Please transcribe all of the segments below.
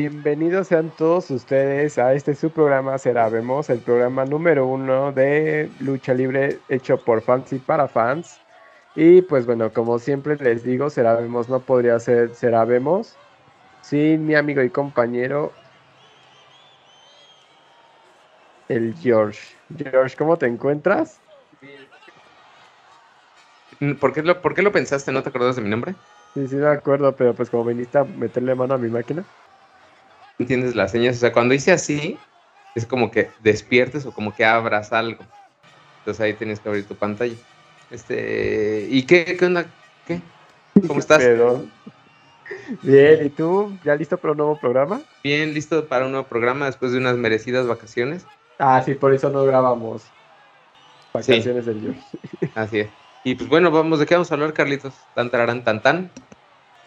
Bienvenidos sean todos ustedes a este su programa Será Vemos, el programa número uno de lucha libre hecho por fans y para fans. Y pues bueno, como siempre les digo, Será Vemos no podría ser Será Vemos sin mi amigo y compañero, el George. George, ¿cómo te encuentras? ¿Por qué, lo, ¿Por qué lo pensaste? ¿No te acuerdas de mi nombre? Sí, sí, me acuerdo, pero pues como viniste a meterle mano a mi máquina entiendes las señas. O sea, cuando hice así, es como que despiertes o como que abras algo. Entonces ahí tienes que abrir tu pantalla. Este, ¿y qué, qué onda? ¿Qué? ¿Cómo estás? Bien, ¿y tú? ¿Ya listo para un nuevo programa? Bien, listo para un nuevo programa después de unas merecidas vacaciones. Ah, sí, por eso no grabamos. Vacaciones del George. Así es. Y pues bueno, vamos, ¿de qué vamos a hablar, Carlitos? Tan, tararán, tan, tan.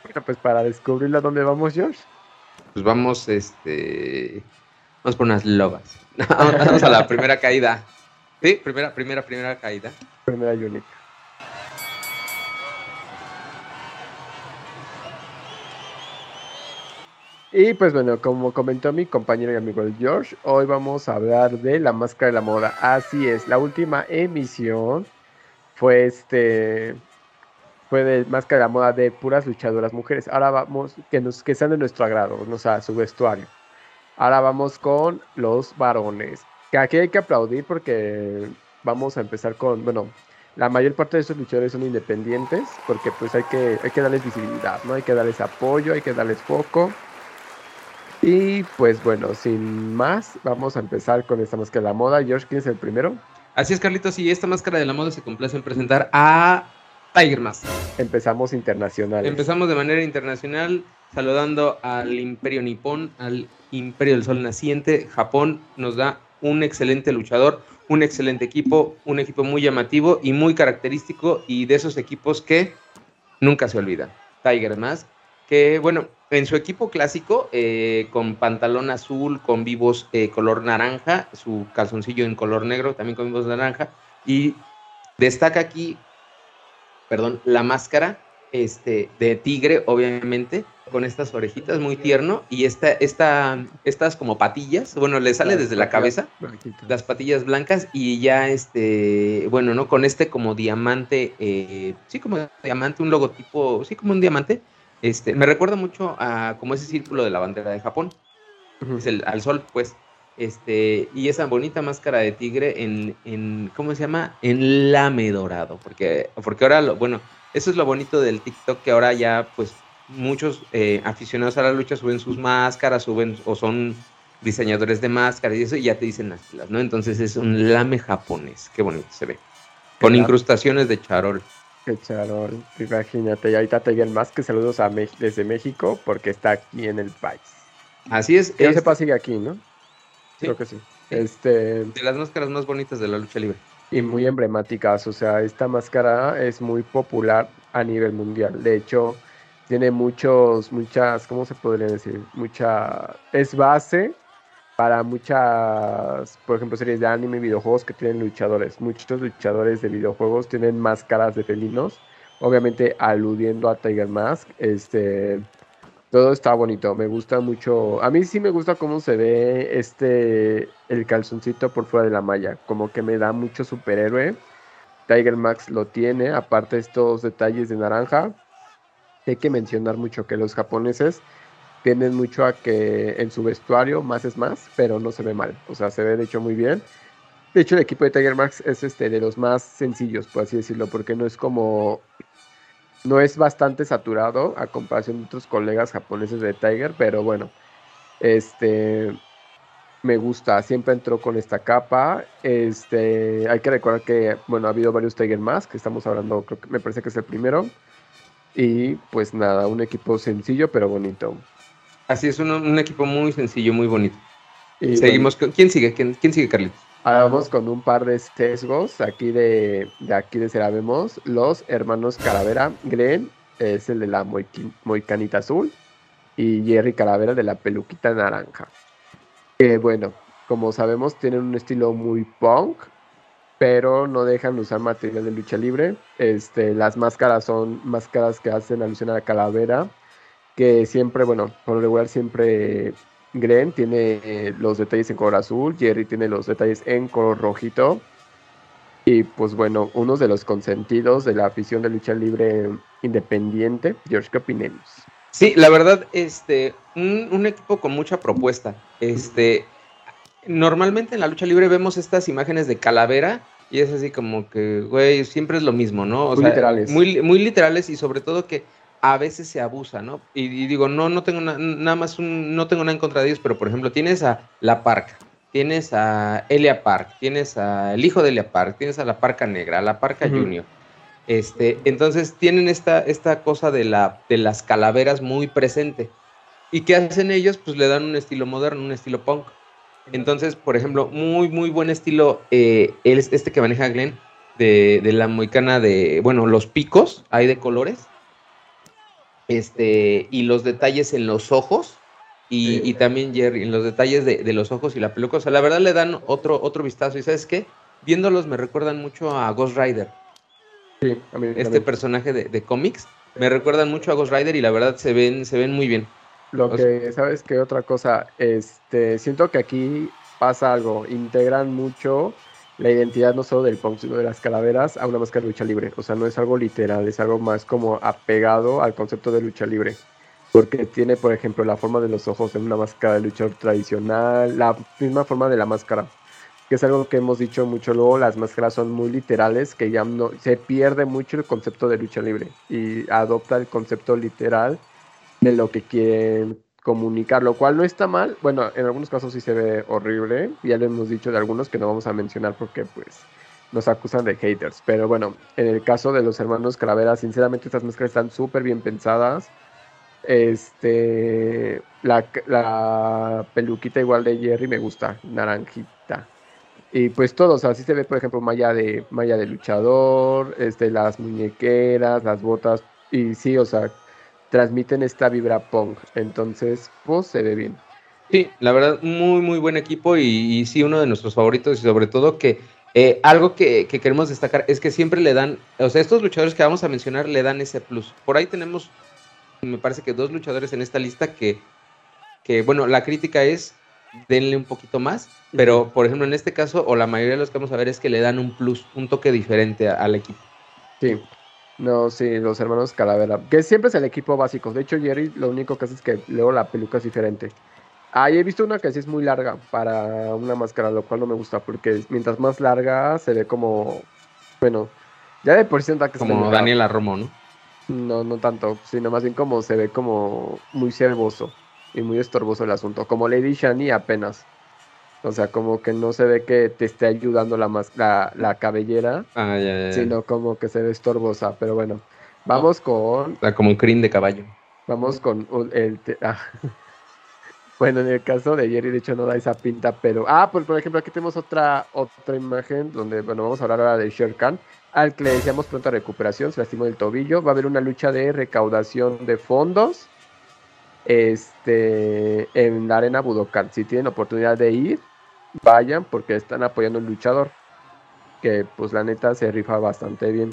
Bueno, pues para descubrir a dónde vamos, George pues vamos, este, vamos por unas lobas. vamos a la primera caída. Sí, primera, primera, primera caída. Primera y. Y pues bueno, como comentó mi compañero y amigo George, hoy vamos a hablar de la máscara de la moda. Así es, la última emisión fue este fue de máscara moda de puras luchadoras mujeres. Ahora vamos, que, nos, que sean de nuestro agrado, o sea, su vestuario. Ahora vamos con los varones. Que aquí hay que aplaudir porque vamos a empezar con, bueno, la mayor parte de estos luchadores son independientes porque pues hay que, hay que darles visibilidad, ¿no? Hay que darles apoyo, hay que darles foco. Y pues bueno, sin más, vamos a empezar con esta máscara de la moda. George, ¿quién es el primero? Así es, Carlitos, y esta máscara de la moda se complace en presentar a Tiger Mask. Empezamos internacional. Empezamos de manera internacional saludando al Imperio Nipón, al Imperio del Sol Naciente. Japón nos da un excelente luchador, un excelente equipo, un equipo muy llamativo y muy característico y de esos equipos que nunca se olvida. Tiger Mask, que bueno, en su equipo clásico, eh, con pantalón azul, con vivos eh, color naranja, su calzoncillo en color negro, también con vivos naranja, y destaca aquí perdón, la máscara este, de tigre, obviamente, con estas orejitas muy tierno y esta, esta, estas como patillas, bueno, le sale desde la cabeza, las patillas blancas y ya este, bueno, ¿no? Con este como diamante, eh, sí, como diamante, un logotipo, sí, como un diamante, este, me recuerda mucho a como ese círculo de la bandera de Japón, es el, al sol, pues. Este, y esa bonita máscara de tigre en, en ¿cómo se llama? En lame dorado, porque, porque ahora, lo, bueno, eso es lo bonito del TikTok, que ahora ya, pues, muchos eh, aficionados a la lucha suben sus máscaras, suben, o son diseñadores de máscaras y eso, y ya te dicen las ¿no? Entonces es un lame japonés, qué bonito se ve, con incrustaciones de charol. Qué charol, imagínate, y ahorita te más que saludos a desde México, porque está aquí en el país. Así es. Ella se sigue aquí, ¿no? Creo que sí. Este, de las máscaras más bonitas de la lucha libre. Y muy emblemáticas, o sea, esta máscara es muy popular a nivel mundial. De hecho, tiene muchos, muchas, ¿cómo se podría decir? Mucha, es base para muchas, por ejemplo, series de anime y videojuegos que tienen luchadores. Muchos luchadores de videojuegos tienen máscaras de felinos, obviamente aludiendo a Tiger Mask. Este, todo está bonito, me gusta mucho. A mí sí me gusta cómo se ve este el calzoncito por fuera de la malla, como que me da mucho superhéroe. Tiger Max lo tiene, aparte estos detalles de naranja. Hay que mencionar mucho que los japoneses tienden mucho a que en su vestuario más es más, pero no se ve mal, o sea, se ve de hecho muy bien. De hecho, el equipo de Tiger Max es este de los más sencillos, por así decirlo, porque no es como no es bastante saturado a comparación de otros colegas japoneses de Tiger, pero bueno, este me gusta, siempre entró con esta capa. Este, hay que recordar que bueno, ha habido varios Tiger más, que estamos hablando, creo que me parece que es el primero. Y pues nada, un equipo sencillo pero bonito. Así es, un, equipo muy sencillo, muy bonito. Y Seguimos, ¿quién sigue? ¿Quién, quién sigue, Carlitos? Ahora vamos con un par de sesgos aquí de, de aquí de Cerabemos. Los hermanos Calavera. Glenn es el de la moicanita azul. Y Jerry Calavera de la peluquita naranja. Que bueno, como sabemos, tienen un estilo muy punk. Pero no dejan usar material de lucha libre. Este, las máscaras son máscaras que hacen alusión a la calavera. que siempre, bueno, por lo regular siempre Glenn tiene los detalles en color azul, Jerry tiene los detalles en color rojito. Y pues bueno, uno de los consentidos de la afición de lucha libre independiente, George, ¿qué opinemos? Sí, la verdad, este, un, equipo con mucha propuesta. Este, normalmente en la lucha libre vemos estas imágenes de calavera y es así como que, güey, siempre es lo mismo, ¿no? muy literales. Muy, muy literales y sobre todo que a veces se abusa, ¿no? Y, digo, no, no tengo nada más, no tengo nada en contra de ellos, pero por ejemplo, tienes a La Parca, tienes a Elia Park, tienes a el hijo de Elia Park, tienes a la Parca Negra, a la Parca Junior. Este, entonces tienen esta, esta cosa de, la, de las calaveras muy presente. ¿Y qué hacen ellos? Pues le dan un estilo moderno, un estilo punk. Entonces, por ejemplo, muy, muy buen estilo, eh, este que maneja Glenn, de, de la moicana de, bueno, los picos, hay de colores, este, y los detalles en los ojos, y, también Jerry, en los detalles de, los ojos y la peluca. O sea, la verdad le dan otro, otro vistazo. ¿Y sabes qué? Viéndolos me recuerdan mucho a Ghost Rider. Sí, a mí, este personaje de, cómics. Me recuerdan mucho a Ghost Rider y la verdad se ven, se ven muy bien. Lo que, ¿sabes qué? Otra cosa, este, siento que aquí pasa algo. Integran mucho la identidad no solo del punk, sino de las calaveras a una máscara de lucha libre. O sea, no es algo literal, es algo más como apegado al concepto de lucha libre porque tiene, por ejemplo, la forma de los ojos en una máscara de luchador tradicional, la misma forma de la máscara, que es algo que hemos dicho mucho luego, las máscaras son muy literales, que ya no, se pierde mucho el concepto de lucha libre y adopta el concepto literal de lo que quieren comunicar, lo cual no está mal, bueno, en algunos casos sí se ve horrible, ya lo hemos dicho de algunos que no vamos a mencionar porque pues nos acusan de haters, pero bueno, en el caso de los hermanos Calavera, sinceramente estas máscaras están súper bien pensadas, este, la, peluquita igual de Jerry me gusta, naranjita. Y pues todos, así se ve, por ejemplo, malla de, malla de luchador, este, las muñequeras, las botas, y sí, o sea, transmiten esta vibra punk. Entonces, pues se ve bien. Sí, la verdad, muy, muy buen equipo y, sí, uno de nuestros favoritos y sobre todo que eh, algo que, que, queremos destacar es que siempre le dan, o sea, estos luchadores que vamos a mencionar le dan ese plus. Por ahí tenemos me parece que dos luchadores en esta lista que, que bueno, la crítica es denle un poquito más, pero por ejemplo en este caso, o la mayoría de los que vamos a ver es que le dan un plus, un toque diferente al equipo. Sí, no, sí, los hermanos Calavera, que siempre es el equipo básico. De hecho, Jerry lo único que hace es que luego la peluca es diferente. Ahí he visto una que sí es muy larga para una máscara, lo cual no me gusta, porque mientras más larga se ve como, bueno, ya de por sí que Como Daniela Romo, ¿no? No, no tanto, sino más bien como se ve como muy cervoso y muy estorboso el asunto. Como Lady Shani apenas. O sea, como que no se ve que te esté ayudando la, la, cabellera, ah, sino como que se ve estorbosa. Pero bueno, vamos con... como un crin de caballo. Vamos con el... Ah. Bueno, en el caso de Jerry, de hecho, no da esa pinta, pero... Ah, pues por ejemplo, aquí tenemos otra, otra imagen donde, bueno, vamos a hablar ahora de Sher Khan al que le decíamos pronta recuperación, se lastimó el tobillo. Va a haber una lucha de recaudación de fondos este, en la arena Budokan. Si tienen oportunidad de ir, vayan porque están apoyando un luchador que pues la neta se rifa bastante bien.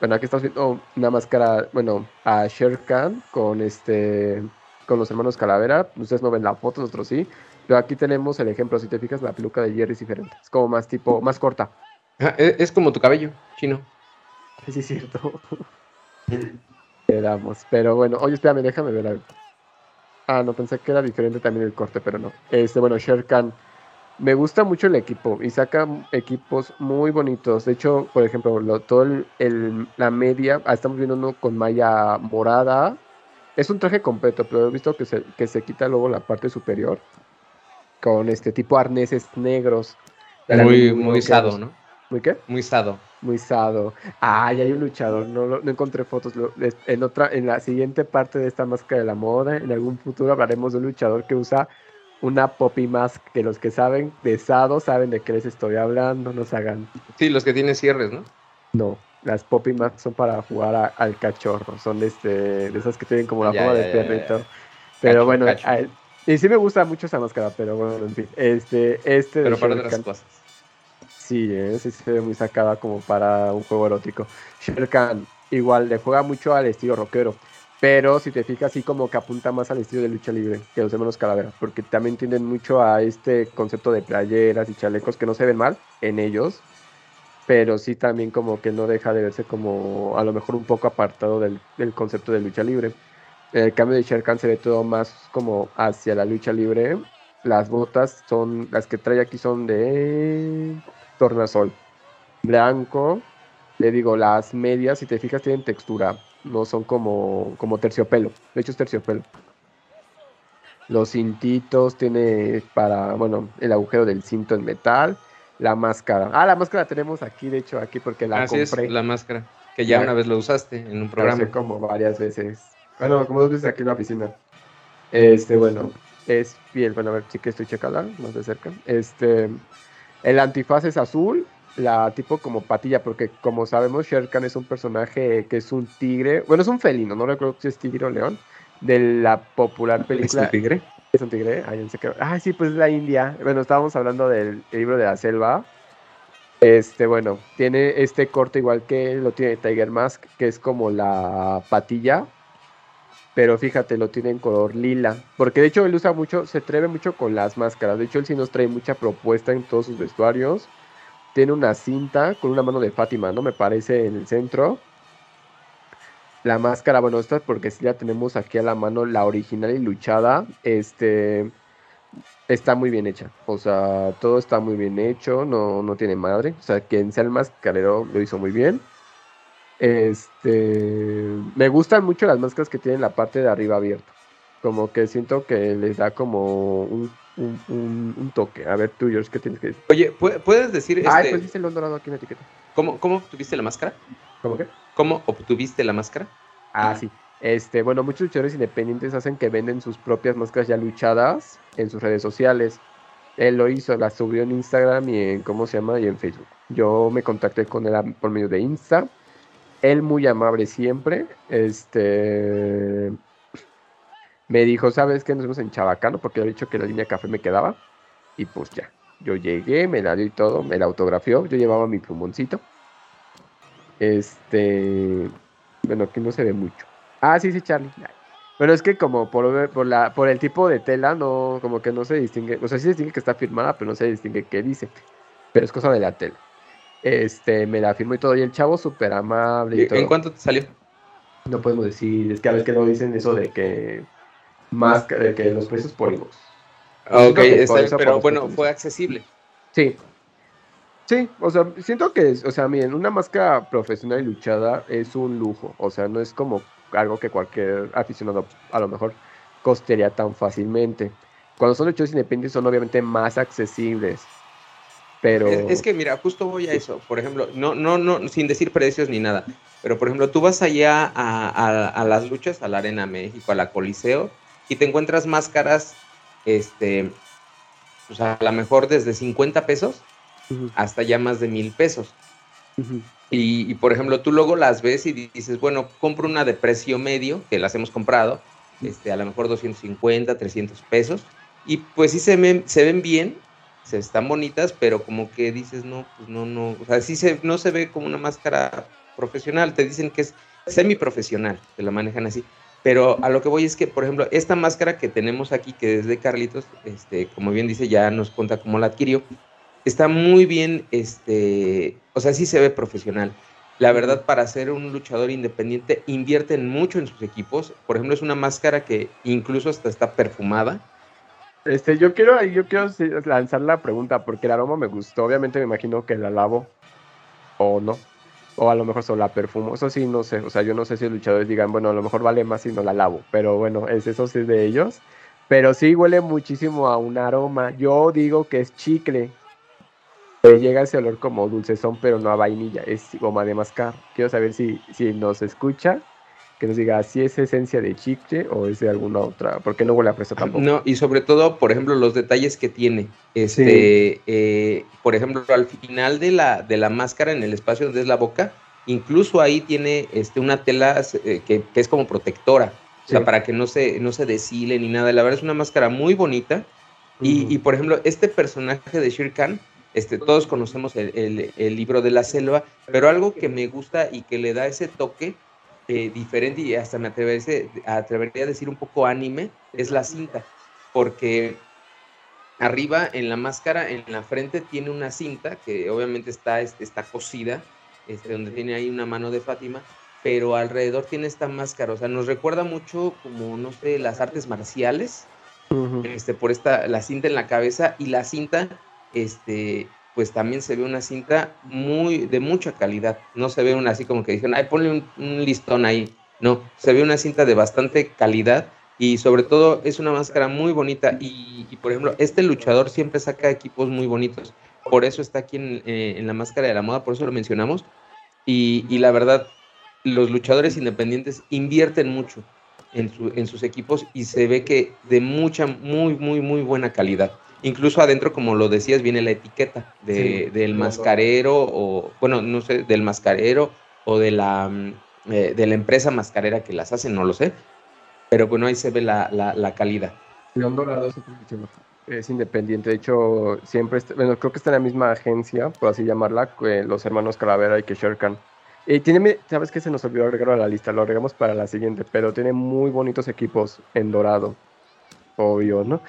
Bueno, aquí estamos viendo una máscara, bueno, a Sher Khan con este con los hermanos Calavera. Ustedes no ven la foto, nosotros sí. Pero aquí tenemos el ejemplo, si te fijas, la peluca de Jerry es diferente. Es como más tipo, más corta. E, es, como tu cabello, chino. Sí, es cierto. Quedamos. Pero bueno, oye, espérame, déjame ver algo. Ah, no, pensé que era diferente también el corte, pero no. Este, bueno, Sherkan. Me gusta mucho el equipo y saca equipos muy bonitos. De hecho, por ejemplo, lo, todo el, la media, ah, estamos viendo uno con malla morada. Es un traje completo, pero he visto que se, que se quita luego la parte superior con este tipo arneses negros. Muy, muy sado, ¿no? ¿Muy qué? Muy sado. Muy sado. Ah, ya hay un luchador. No, no encontré fotos. En otra, en la siguiente parte de esta máscara de la moda, en algún futuro hablaremos de un luchador que usa una poppy mask. Que los que saben de sado saben de qué les estoy hablando. Nos hagan. Sí, los que tienen cierres, ¿no? No. Las poppy masks son para jugar al cachorro. Son de, este, de esas que tienen como la forma de perrito. Pero bueno, y sí me gusta mucho esa máscara, pero bueno, en fin. Este, este. Pero para otras cosas. Sí, ¿eh? sí se ve muy sacada como para un juego erótico. Sherkan igual le juega mucho al estilo rockero. Pero si te fijas, sí como que apunta más al estilo de lucha libre que los hermanos Calavera, porque también tienden mucho a este concepto de playeras y chalecos que no se ven mal en ellos, pero sí también como que no deja de verse como a lo mejor un poco apartado del, concepto de lucha libre. El cambio de Sherkan se ve todo más como hacia la lucha libre. Las botas son, las que trae aquí son de tornasol. Blanco, le digo, las medias, si te fijas, tienen textura no son como, como terciopelo. De hecho es terciopelo. Los cintitos tiene para, bueno, el agujero del cinto en metal, la máscara. Ah, la máscara tenemos aquí, de hecho, aquí porque la Así compré. Es, la máscara, que ya, una vez lo usaste en un programa. como varias veces. Bueno, como dos veces aquí en la oficina. Este, bueno, es piel. Bueno, a ver, sí que estoy checando más de cerca. Este, el antifaz es azul la tipo como patilla, porque como sabemos, Sherkan es un personaje que es un tigre, bueno, es un felino, no recuerdo si es tigre o león, de la popular película. ¿Es un tigre? Es un tigre, ah, sí, pues es la India. Bueno, estábamos hablando del libro de la selva. Este, bueno, tiene este corte igual que lo tiene Tiger Mask, que es como la patilla, pero fíjate, lo tiene en color lila, porque de hecho él usa mucho, se atreve mucho con las máscaras, de hecho él sí nos trae mucha propuesta en todos sus vestuarios, tiene una cinta con una mano de Fátima, ¿no? Me parece en el centro. La máscara, bueno, esta es porque si ya tenemos aquí a la mano la original y luchada. Este está muy bien hecha. O sea, todo está muy bien hecho, no, no tiene madre. O sea, quien sea el mascarero lo hizo muy bien. Este me gustan mucho las máscaras que tienen la parte de arriba abierta. Como que siento que les da como un un, toque. A ver, tú, George, ¿qué tienes que decir? Oye, ¿puedes decir. Ah, pues dice el dorado aquí en la etiqueta. ¿Cómo, ¿Cómo obtuviste la máscara? ¿Cómo qué? ¿Cómo obtuviste la máscara? Ah, sí. Este, bueno, muchos luchadores independientes hacen que venden sus propias máscaras ya luchadas en sus redes sociales. Él lo hizo, la subió en Instagram y en, ¿cómo se llama? Y en Facebook. Yo me contacté con él por medio de Insta. Él muy amable siempre. Este, me dijo, ¿sabes qué? Nos vemos en Chabacano, porque había dicho que la línea café me quedaba. Y pues ya, yo llegué, me la dio y todo, me la autografió, yo llevaba mi plumoncito. Este, bueno, aquí no se ve mucho. Ah, sí, sí, Charlie. Pero es que como por, por, la, por el tipo de tela, no, como que no se distingue, o sea, sí se distingue que está firmada, pero no se distingue qué dice. Pero es cosa de la tela. Este, me la firmó y todo, y el chavo súper amable. Y ¿En cuánto te salió? No podemos decir, es que a veces que no dicen eso de que más que, que los precios por inbox. Ok, pero bueno, fue accesible. Sí. Sí, o sea, siento que, o sea, miren, una máscara profesional y luchada es un lujo, o sea, no es como algo que cualquier aficionado a lo mejor costearía tan fácilmente. Cuando son luchadores independientes son obviamente más accesibles, pero... Es, que mira, justo voy a eso, por ejemplo, no, no, no, sin decir precios ni nada, pero por ejemplo, tú vas allá a, a, a las luchas, a la Arena México, a la Coliseo, y te encuentras máscaras, este, pues a lo mejor desde 50 pesos hasta ya más de mil pesos. y, por ejemplo, tú luego las ves y dices, bueno, compro una de precio medio, que las hemos comprado, este, a lo mejor 250, 300 pesos, y pues sí se ven, se ven bien, se están bonitas, pero como que dices, no, pues no, no, o sea, sí se, no se ve como una máscara profesional, te dicen que es semi profesional, te la manejan así. Pero a lo que voy es que, por ejemplo, esta máscara que tenemos aquí, que es de Carlitos, este, como bien dice, ya nos cuenta cómo la adquirió, está muy bien, este, o sea, sí se ve profesional. La verdad, para ser un luchador independiente, invierten mucho en sus equipos. Por ejemplo, es una máscara que incluso hasta está perfumada. Este, yo quiero, yo quiero lanzar la pregunta, porque el aroma me gustó. Obviamente me imagino que la lavo o no. O a lo mejor solo la perfumo. Eso sí, no sé. O sea, yo no sé si los luchadores digan, bueno, a lo mejor vale más si no la lavo. Pero bueno, es, eso sí es de ellos. Pero sí huele muchísimo a un aroma. Yo digo que es chicle. Que llega ese olor como dulcezón, pero no a vainilla. Es goma de mascar. Quiero saber si, si nos escucha. Que nos diga si es esencia de chicle o es de alguna otra. Porque no huele a fresa tampoco. No, y sobre todo, por ejemplo, los detalles que tiene. Este, eh, por ejemplo, al final de la, de la máscara, en el espacio donde es la boca, incluso ahí tiene este, una tela eh, que, es como protectora, o sea, para que no se, no se deshile ni nada. La verdad es una máscara muy bonita. y, por ejemplo, este personaje de Shere Khan, este, todos conocemos el, libro de la selva, pero algo que me gusta y que le da ese toque eh, diferente y hasta me atrevería, atrevería a decir un poco anime, es la cinta, porque arriba en la máscara, en la frente, tiene una cinta que obviamente está, este, está cosida, este, donde tiene ahí una mano de Fátima, pero alrededor tiene esta máscara, o sea, nos recuerda mucho como, no sé, las artes marciales, este, por esta, la cinta en la cabeza y la cinta, este, pues también se ve una cinta muy, de mucha calidad, no se ve una así como que dijeron, ay, ponle un listón ahí, no, se ve una cinta de bastante calidad y sobre todo es una máscara muy bonita. Y, por ejemplo, este luchador siempre saca equipos muy bonitos, por eso está aquí en, eh, la máscara de la moda, por eso lo mencionamos. Y, la verdad, los luchadores independientes invierten mucho en, su, en sus equipos y se ve que de mucha, muy, muy, muy buena calidad. Incluso adentro, como lo decías, viene la etiqueta de, del mascarero o, bueno, no sé, del mascarero o de la, mm, eh, de la empresa mascarera que las hace, no lo sé, pero bueno, ahí se ve la, la, calidad. León Dorado es independiente, de hecho, siempre, bueno, creo que está en la misma agencia, por así llamarla, que los hermanos Calavera y que Sherkan. Y tiene, ¿sabes qué? Se nos olvidó agregarlo a la lista, lo agregamos para la siguiente, pero tiene muy bonitos equipos en dorado, obvio, ¿no?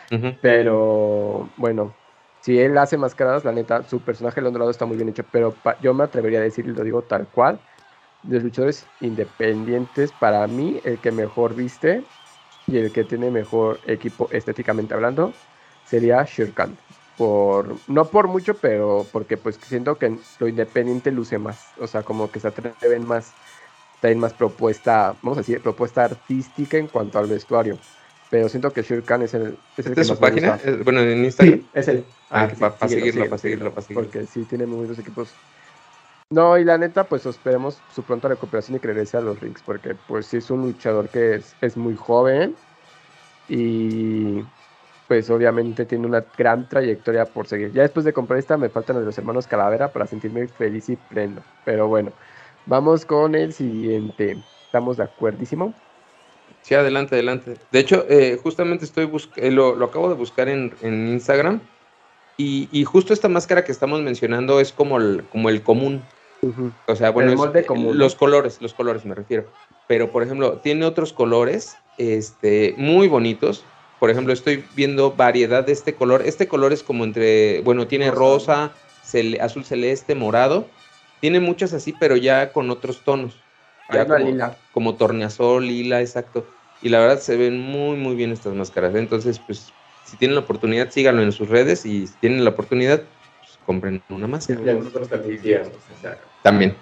Pero, bueno, si él hace máscaras, la neta, su personaje León Dorado está muy bien hecho, pero yo me atrevería a decir, y lo digo tal cual, de luchadores independientes, para mí el que mejor viste y el que tiene mejor equipo estéticamente hablando sería Shirkan. Por, no por mucho, pero porque pues siento que lo independiente luce más. O sea, como que se atreven más, tienen más propuesta, vamos a decir, propuesta artística en cuanto al vestuario. Pero siento que Shirkan es el, es el su página? Bueno, en Instagram. es el. Ah, ah para, seguirlo, para seguirlo, para seguirlo. Porque sí, tiene muy buenos equipos no, y la neta, pues esperemos su pronta recuperación y que regrese a los rings, porque pues sí es un luchador que es, es muy joven y pues obviamente tiene una gran trayectoria por seguir. Ya después de comprar esta me faltan los hermanos Calavera para sentirme feliz y pleno. Pero bueno, vamos con el siguiente. ¿Estamos de acuerdísimo? Sí, adelante, adelante. De hecho, eh, justamente estoy eh, lo, lo, acabo de buscar en, en Instagram y, y, justo esta máscara que estamos mencionando es como el, como el común. O sea, bueno, los colores, los colores me refiero. Pero, por ejemplo, tiene otros colores este, muy bonitos. Por ejemplo, estoy viendo variedad de este color. Este color es como entre, bueno, tiene rosa, azul celeste, morado. Tiene muchas así, pero ya con otros tonos. Ya como, lila. como torneazol, lila, exacto. Y la verdad se ven muy, muy bien estas máscaras. Entonces, pues, si tienen la oportunidad, síganlo en sus redes. Y si tienen la oportunidad, pues, compren una máscara. También.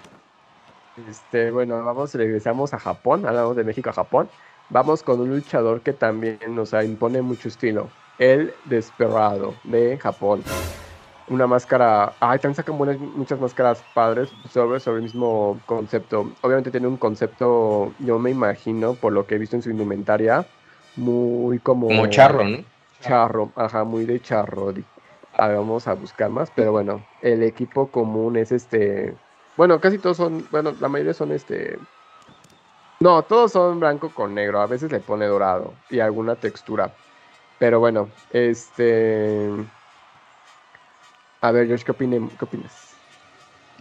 Este, bueno, vamos, regresamos a Japón, hablamos de México a Japón. Vamos con un luchador que también nos impone mucho estilo. El Desperado de Japón. Una máscara. Ay, también sacan buenas, muchas máscaras padres sobre, sobre el mismo concepto. Obviamente tiene un concepto, yo me imagino, por lo que he visto en su indumentaria, muy como. Como charro, ¿no? Charro, ajá, muy de charro. Vamos a buscar más, pero bueno, el equipo común es este bueno, casi todos son, bueno, la mayoría son este... No, todos son blanco con negro, a veces le pone dorado y alguna textura. Pero bueno, este... A ver, George, ¿qué, qué opinas?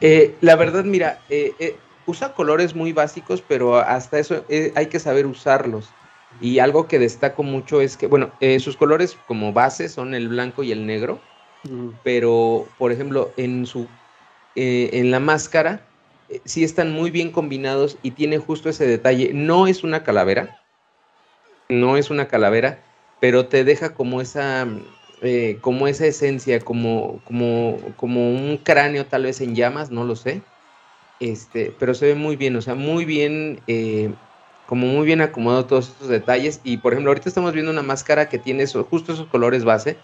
Eh, la verdad, mira, eh, eh, usa colores muy básicos, pero hasta eso hay que saber usarlos. Y algo que destaco mucho es que, bueno, sus colores como base son el blanco y el negro, pero, por ejemplo, en su en la máscara sí están muy bien combinados y tiene justo ese detalle. No es una calavera, no es una calavera, pero te deja como esa, eh, como esa esencia, como, como, como un cráneo tal vez en llamas, no lo sé. Este, pero se ve muy bien, o sea, muy bien, como muy bien acomodado todos estos detalles. Y por ejemplo, ahorita estamos viendo una máscara que tiene justo esos colores base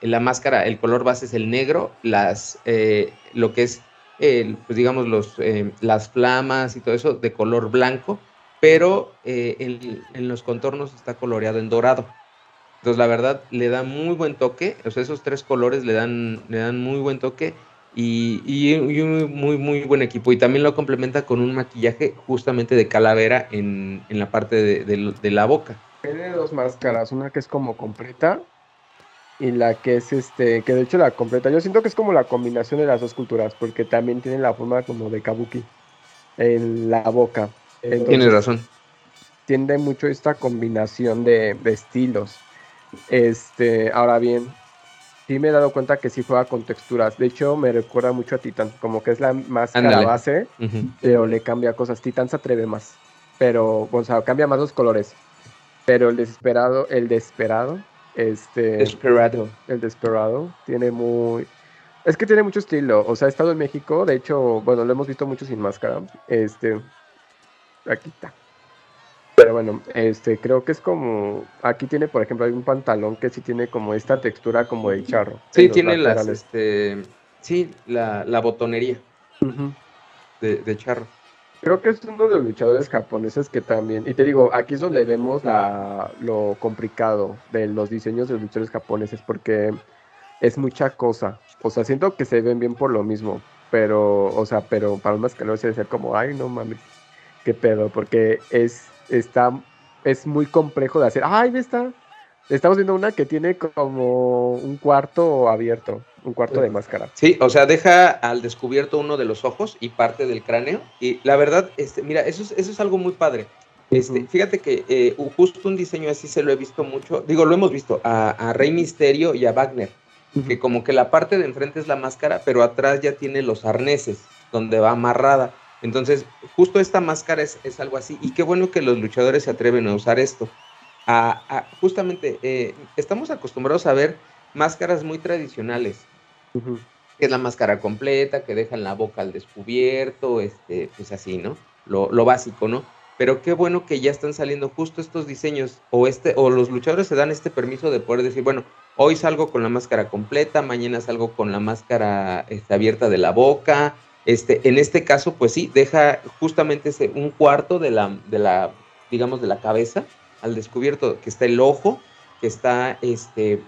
la máscara, el color base es el negro, las, eh, lo que es, pues digamos, los, eh, las flamas y todo eso de color blanco, pero eh, en, los contornos está coloreado en dorado. Entonces, la verdad, le da muy buen toque, o sea, esos tres colores le dan, le dan muy buen toque y, y, un muy, muy buen equipo. Y también lo complementa con un maquillaje justamente de calavera en, en la parte de, de la boca. Tiene dos máscaras, una que es como completa y la que es este, que de hecho la completa, yo siento que es como la combinación de las dos culturas, porque también tiene la forma como de kabuki. en la boca. Tienes razón. Tiende mucho esta combinación de, estilos. Este, ahora bien, sí me he dado cuenta que sí juega con texturas. De hecho, me recuerda mucho a Titan, como que es la máscara base, pero le cambia cosas. Titan se atreve más, pero, o sea, cambia más los colores. Pero el desesperado, el desesperado, este. Desperado. El desesperado, tiene muy. Es que tiene mucho estilo. O sea, ha estado en México, de hecho, bueno, lo hemos visto mucho sin máscara. Este. Aquí está. Pero bueno, este, creo que es como. Aquí tiene, por ejemplo, hay un pantalón que sí tiene como esta textura como de charro. Sí, tiene las. Este, sí, la, botonería de charro. Creo que es uno de los luchadores japoneses que también, y te digo, aquí es donde vemos la, lo complicado de los diseños de los luchadores japoneses, porque es mucha cosa. O sea, siento que se ven bien por lo mismo, pero, o sea, pero para un mascarero se debe ser como, ay, no mames, qué pedo, porque es, está, es muy complejo de hacer. Ay, está, estamos viendo una que tiene como un cuarto abierto un cuarto de máscara. Sí, o sea, deja al descubierto uno de los ojos y parte del cráneo. Y la verdad, este, mira, eso es, eso es algo muy padre. Este, Fíjate que eh, justo un diseño así se lo he visto mucho, digo, lo hemos visto a, Rey Misterio y a Wagner, que como que la parte de enfrente es la máscara, pero atrás ya tiene los arneses, donde va amarrada. Entonces, justo esta máscara es, es algo así. Y qué bueno que los luchadores se atreven a usar esto. A, justamente, eh, estamos acostumbrados a ver máscaras muy tradicionales, que es la máscara completa, que dejan la boca al descubierto, este, pues así, ¿no? Lo, básico, ¿no? Pero qué bueno que ya están saliendo justo estos diseños, o, este, o los luchadores se dan este permiso de poder decir, bueno, hoy salgo con la máscara completa, mañana salgo con la máscara este, abierta de la boca. Este, en este caso, pues sí, deja justamente ese, un cuarto de la, de la, digamos, de la cabeza al descubierto, que está el ojo, que está este,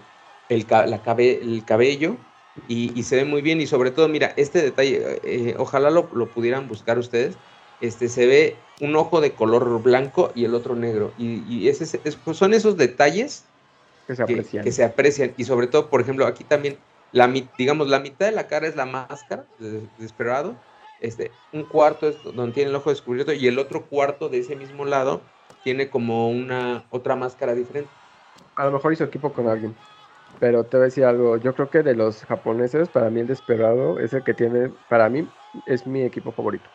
el, la el cabello, y, se ve muy bien y sobre todo, mira, este detalle, eh, ojalá lo, pudieran buscar ustedes, este, se ve un ojo de color blanco y el otro negro. Y, ese, pues, son esos detalles que se, aprecian. Que, se aprecian. Y sobre todo, por ejemplo, aquí también, la, digamos, la mitad de la cara es la máscara, desesperado. Este, un cuarto es donde tiene el ojo descubierto y el otro cuarto de ese mismo lado tiene como una otra máscara diferente. A lo mejor hizo equipo con alguien. Pero te voy a decir algo, yo creo que de los japoneses, para mí el Desperado es el que tiene, para mí es mi equipo favorito.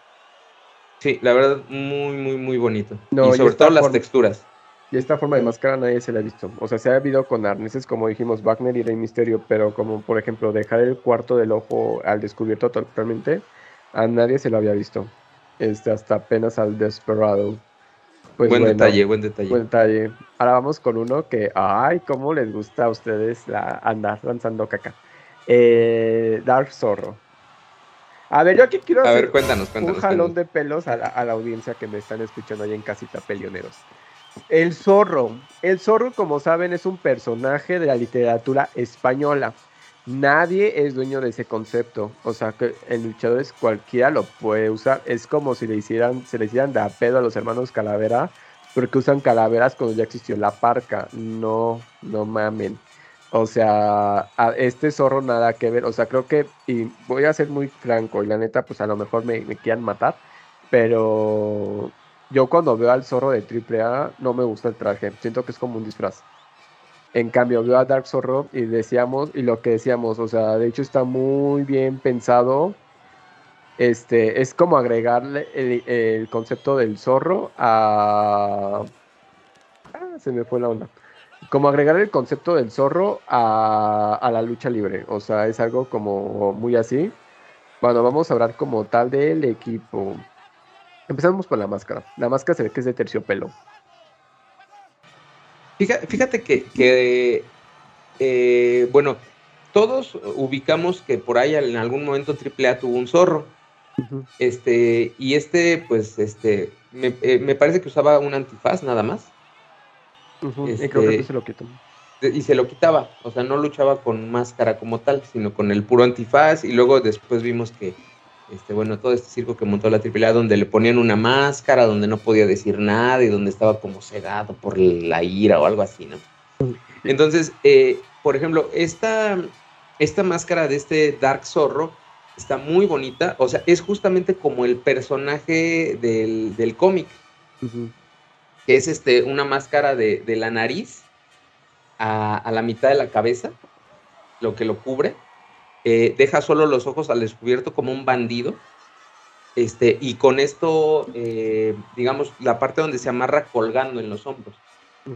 Sí, la verdad, muy, muy, muy bonito. y sobre todo las texturas. Y esta forma de máscara nadie se la ha visto. O sea, se ha habido con arneses, como dijimos, Wagner y Rey Misterio, pero como por ejemplo dejar el cuarto del ojo al descubierto totalmente, a nadie se lo había visto. Este, hasta apenas al Desperado. Pues buen detalle, buen detalle. Buen detalle. Ahora vamos con uno que, ay, cómo les gusta a ustedes la, andar lanzando caca. Eh, Dark Zorro. A ver, yo aquí quiero a ver, cuéntanos, cuéntanos, un jalón de pelos a la, audiencia que me están escuchando ahí en casita pelioneros. El zorro. El zorro, como saben, es un personaje de la literatura española. Nadie es dueño de ese concepto. O sea que en luchadores cualquiera lo puede usar. Es como si le hicieran, se le hicieran de a pedo a los hermanos Calavera, porque usan calaveras cuando ya existió la parca. No, no mamen. O sea, a este zorro nada que ver. O sea, creo que, y voy a ser muy franco, y la neta, pues a lo mejor me, me quieran matar, pero yo cuando veo al zorro de AAA no me gusta el traje. Siento que es como un disfraz. En cambio, veo a Dark Zorro y decíamos, y lo que decíamos, o sea, de hecho está muy bien pensado. Este, es como agregarle el, concepto del zorro a. Ah, se me fue la onda. Como agregar el concepto del zorro a, a la lucha libre. O sea, es algo como muy así. Bueno, vamos a hablar como tal del equipo. Empezamos por la máscara. La máscara se ve que es de terciopelo. Fíjate, que, eh, bueno, todos ubicamos que por ahí en algún momento AAA tuvo un zorro. Este, y este, pues, este, eh, me, parece que usaba un antifaz nada más. y creo que este, se lo quitó. Y se lo quitaba, o sea, no luchaba con máscara como tal, sino con el puro antifaz. Y luego después vimos que este, bueno, todo este circo que montó la AAA, donde le ponían una máscara, donde no podía decir nada y donde estaba como cegado por la ira o algo así, ¿no? Entonces, eh, por ejemplo, esta, esta máscara de este Dark Zorro, está muy bonita, o sea, es justamente como el personaje del, cómic, que es este, una máscara de, la nariz a, la mitad de la cabeza, lo que lo cubre, eh, deja solo los ojos al descubierto como un bandido, este, y con esto, eh, digamos, la parte donde se amarra colgando en los hombros,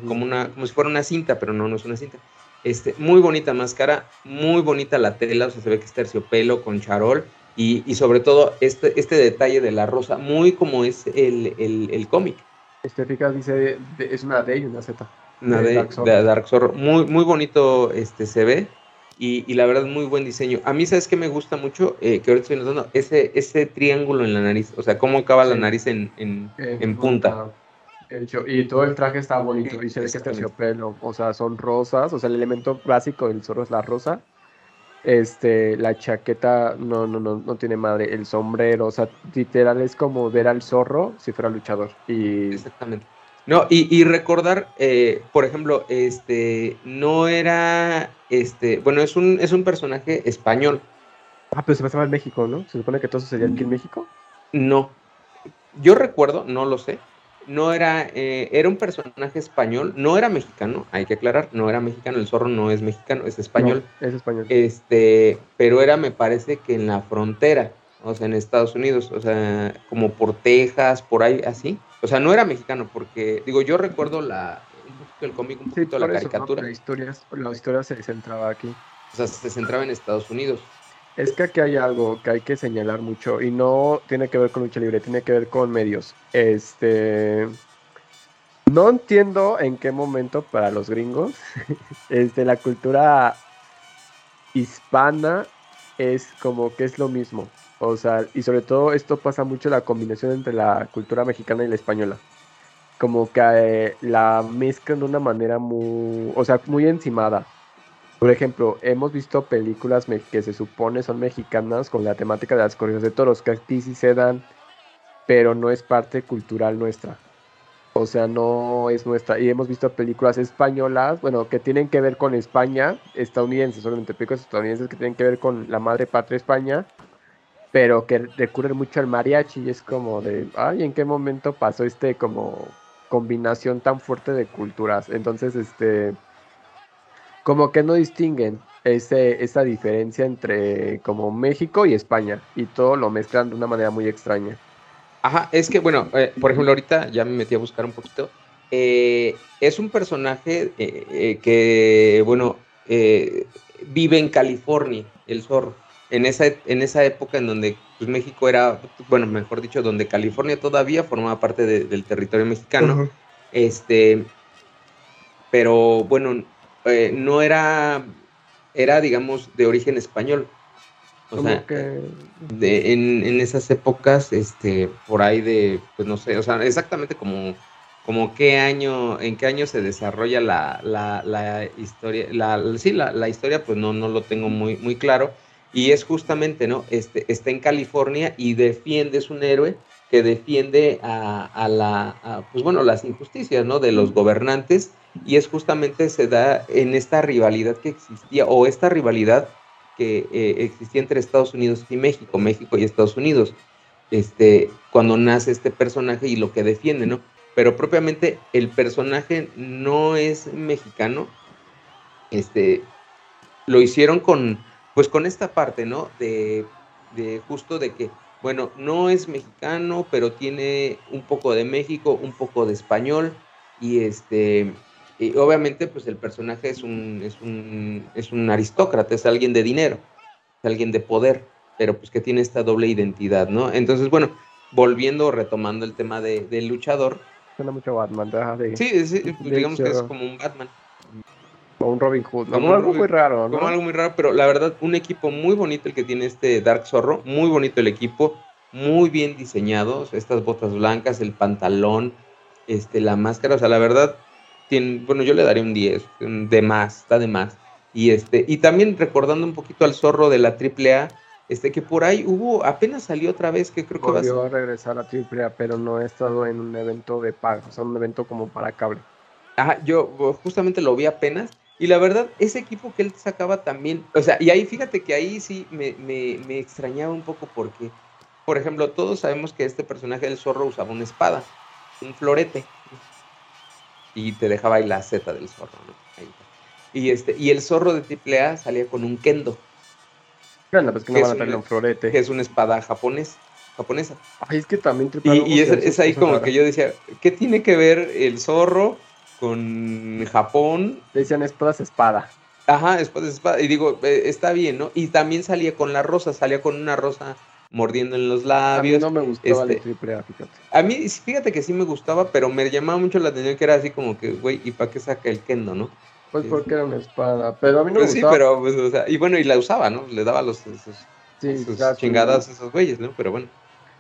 como, una, como si fuera una cinta, pero no, no es una cinta. Este, muy bonita máscara, muy bonita la tela, o sea, se ve que es terciopelo con charol y, y sobre todo este, este detalle de la rosa, muy como es el, el, el cómic. Este dice, es una D y una Z. Una D, de Dark Zorro. Muy, muy bonito este, se ve y, y, la verdad muy buen diseño. A mí, ¿sabes qué me gusta mucho? Eh, que ahorita estoy notando, ese, ese triángulo en la nariz, o sea, cómo acaba la nariz en, en, en punta y todo el traje está bonito y se ve que es terciopelo, o sea, son rosas, o sea, el elemento básico del zorro es la rosa. Este, la chaqueta no, no, no, no tiene madre, el sombrero, o sea, literal es como ver al zorro si fuera luchador. Y... Exactamente. No, y, recordar, eh, por ejemplo, este, no era, este, bueno, es un, es un personaje español. Ah, pero se pasaba en México, ¿no? Se supone que todo sucedía aquí en México. No. Yo recuerdo, no lo sé, no era, eh, era un personaje español, no era mexicano, hay que aclarar, no era mexicano, el zorro no es mexicano, es español. es español. Este, pero era, me parece que en la frontera, o sea, en Estados Unidos, o sea, como por Texas, por ahí, así. O sea, no era mexicano, porque, digo, yo recuerdo la, un poquito el cómic, un poquito la caricatura. la, historia, la historia se centraba aquí. O sea, se centraba en Estados Unidos. Es que aquí hay algo que hay que señalar mucho y no tiene que ver con lucha libre, tiene que ver con medios. Este. No entiendo en qué momento para los gringos este, la cultura hispana es como que es lo mismo. O sea, y sobre todo esto pasa mucho la combinación entre la cultura mexicana y la española. Como que eh, la mezclan de una manera muy, o sea, muy encimada. Por ejemplo, hemos visto películas que se supone son mexicanas con la temática de las corridas de toros, que aquí sí se dan, pero no es parte cultural nuestra. O sea, no es nuestra. Y hemos visto películas españolas, bueno, que tienen que ver con España, estadounidenses, solamente películas estadounidenses que tienen que ver con la madre patria España, pero que recurren mucho al mariachi y es como de, ay, ¿en qué momento pasó este como combinación tan fuerte de culturas? Entonces, este como que no distinguen ese, esa diferencia entre como México y España y todo lo mezclan de una manera muy extraña. Ajá, es que bueno, eh, por ejemplo, ahorita ya me metí a buscar un poquito. Eh, es un personaje eh, que, bueno, vive en California, el zorro. En esa, en esa época en donde pues, México era, bueno, mejor dicho, donde California todavía formaba parte del territorio mexicano. Este, pero bueno, eh, no era, era, digamos, de origen español. O sea, en, esas épocas, este, por ahí de, pues no sé, o sea, exactamente como, como qué año, en qué año se desarrolla la, la, la historia, la, sí, la, la, historia, pues no, no lo tengo muy, muy claro. Y es justamente, ¿no? Este, está en California y defiende, es un héroe que defiende a, a la, pues bueno, las injusticias, ¿no? De los gobernantes y es justamente se da en esta rivalidad que existía o esta rivalidad que eh, existía entre Estados Unidos y México, México y Estados Unidos, este, cuando nace este personaje y lo que defiende, ¿no? Pero propiamente el personaje no es mexicano, este, lo hicieron con, pues con esta parte, ¿no? De, de justo de que bueno, no es mexicano, pero tiene un poco de México, un poco de español, y este, y obviamente, pues el personaje es un, es un, es un aristócrata, es alguien de dinero, es alguien de poder, pero pues que tiene esta doble identidad, ¿no? Entonces, bueno, volviendo, retomando el tema de, del luchador. Suena mucho Batman, de, Sí, sí digamos que es como un Batman. Un Robin Hood, como algo muy raro, ¿no? Como algo muy raro, pero la verdad, un equipo muy bonito el que tiene este Dark Zorro, muy bonito el equipo, muy bien diseñado, estas botas blancas, el pantalón, este, la máscara, o sea, la verdad, tiene, bueno, yo le daría un 10, de más, está de más. Y este, y también recordando un poquito al zorro de la AAA, este, que por ahí hubo, apenas salió otra vez, que creo que va a, regresar a AAA, pero no he estado en un evento de pago, o sea, un evento como para cable. Ajá, yo justamente lo vi apenas Y la verdad, ese equipo que él sacaba también, o sea, y ahí fíjate que ahí sí me, me, me extrañaba un poco porque, por ejemplo, todos sabemos que este personaje del zorro usaba una espada, un florete, y te dejaba ahí la seta del zorro, ¿no? Ahí. Y, este, y el zorro de AAA salía con un kendo. Pues que no que van a es traerle un- florete. que es una espada japonés, japonesa. Ay, es que también Y, AAA y es, ahí como que yo decía, ¿qué tiene que ver el zorro con Japón? Decían espadas espada. Ajá, espada, espada. Y digo, eh, está bien, ¿no? Y también salía con la rosa, salía con una rosa mordiendo en los A mí labios. no me gustaba este- el AAA, fíjate. A mí, fíjate que sí me gustaba, pero me llamaba mucho la atención que era así como que, güey, ¿y para qué saca el kendo, no? Pues Sí. porque era una espada. Pero a mí no Pues me sí, gustaba. pero, pues, o sea, y bueno, y la usaba, ¿no? Le daba los, Sí, sí. chingadas a esos güeyes, ¿no? Pero bueno.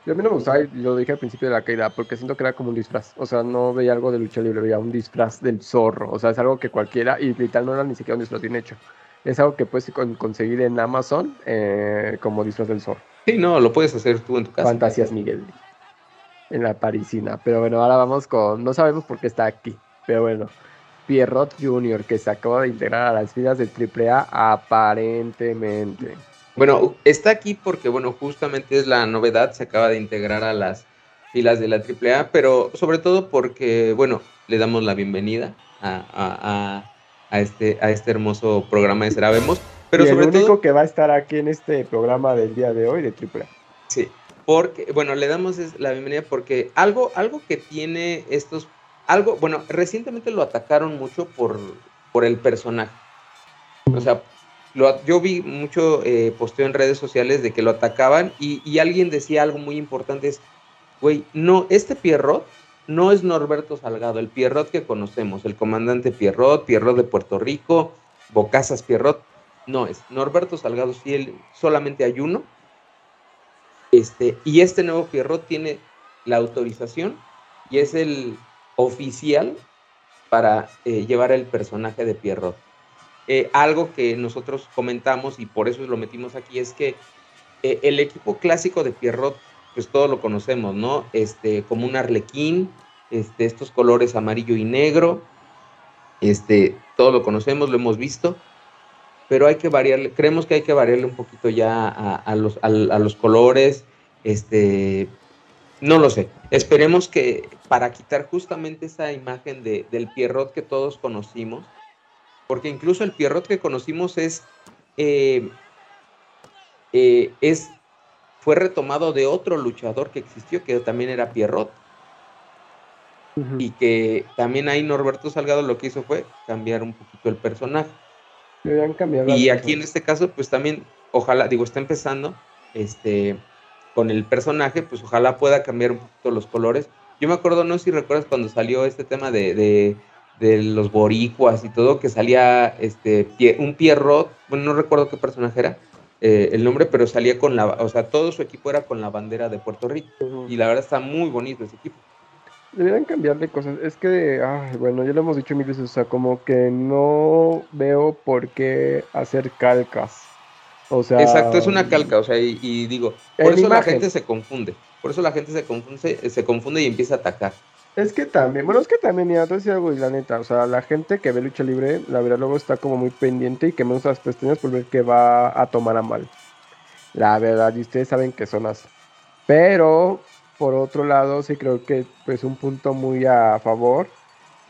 Yo a mí no me gustaba, y lo dije al principio de la caída, porque siento que era como un disfraz. O sea, no veía algo de lucha libre, veía un disfraz del zorro. O sea, es algo que cualquiera, y literal no era ni siquiera un disfraz bien hecho. Es algo que puedes con- conseguir en Amazon eh, como disfraz del zorro. Sí, no, lo puedes hacer tú en tu casa. Fantasías Miguel. En la parisina. Pero bueno, ahora vamos con. No sabemos por qué está aquí. Pero bueno. Pierrot Jr., que se acaba de integrar a las filas del AAA aparentemente. Bueno, está aquí porque, bueno, justamente es la novedad, se acaba de integrar a las filas de la AAA, pero sobre todo porque, bueno, le damos la bienvenida a, a- a- a este, a este hermoso programa de Serabemos, pero y el sobre único todo, que va a estar aquí en este programa del día de hoy de AAA. sí, porque, bueno, le damos es- la bienvenida porque algo, algo que tiene estos, algo, bueno, recientemente lo atacaron mucho por, por el personaje. O sea, lo- yo vi mucho eh, posteo en redes sociales de que lo atacaban y, y alguien decía algo muy importante, es, güey, no, este Pierrot no es Norberto Salgado, el Pierrot que conocemos, el comandante Pierrot, Pierrot de Puerto Rico, Bocazas Pierrot, no es. Norberto Salgado sí, él, solamente hay uno. Este, y este nuevo Pierrot tiene la autorización y es el oficial para eh, llevar el personaje de Pierrot. Eh, algo que nosotros comentamos y por eso lo metimos aquí es que eh, el equipo clásico de Pierrot, pues todos lo conocemos, ¿no? Este, como un arlequín, este, estos colores amarillo y negro, este, todos lo conocemos, lo hemos visto, pero hay que variarle, creemos que hay que variarle un poquito ya a, los, a los colores, este, no lo sé. Esperemos que para quitar justamente esa imagen de, del Pierrot que todos conocimos, porque incluso el Pierrot que conocimos es, eh, eh, es fue retomado de otro luchador que existió, que también era Pierrot, y que también ahí Norberto Salgado lo que hizo fue cambiar un poquito el personaje. Y aquí en este caso, pues también, ojalá, digo, está empezando este, con el personaje, pues ojalá pueda cambiar un poquito los colores. Yo me acuerdo, no sé si recuerdas cuando salió este tema de, de, de los boricuas y todo, que salía este, Pie- un Pierrot, bueno, no recuerdo qué personaje era eh, el nombre, pero salía con la, o sea, todo su equipo era con la bandera de Puerto Rico. Y la verdad está muy bonito ese equipo. Deberían cambiarle cosas. Es que, ay, bueno, ya lo hemos dicho mil veces, o sea, como que no veo por qué hacer calcas. O sea, Exacto, es una calca, o sea, y, y digo, por eso la gente se confunde, por eso la gente se confunde, se confunde y empieza a atacar. Es que también, bueno, es que también, mira, te voy a decir algo y la neta, o sea, la gente que ve lucha libre, la verdad luego está como muy pendiente y que menos las pestañas por ver que va a tomar a mal. La verdad, y ustedes saben que son así. Pero, por otro lado, sí creo que, pues, un punto muy a favor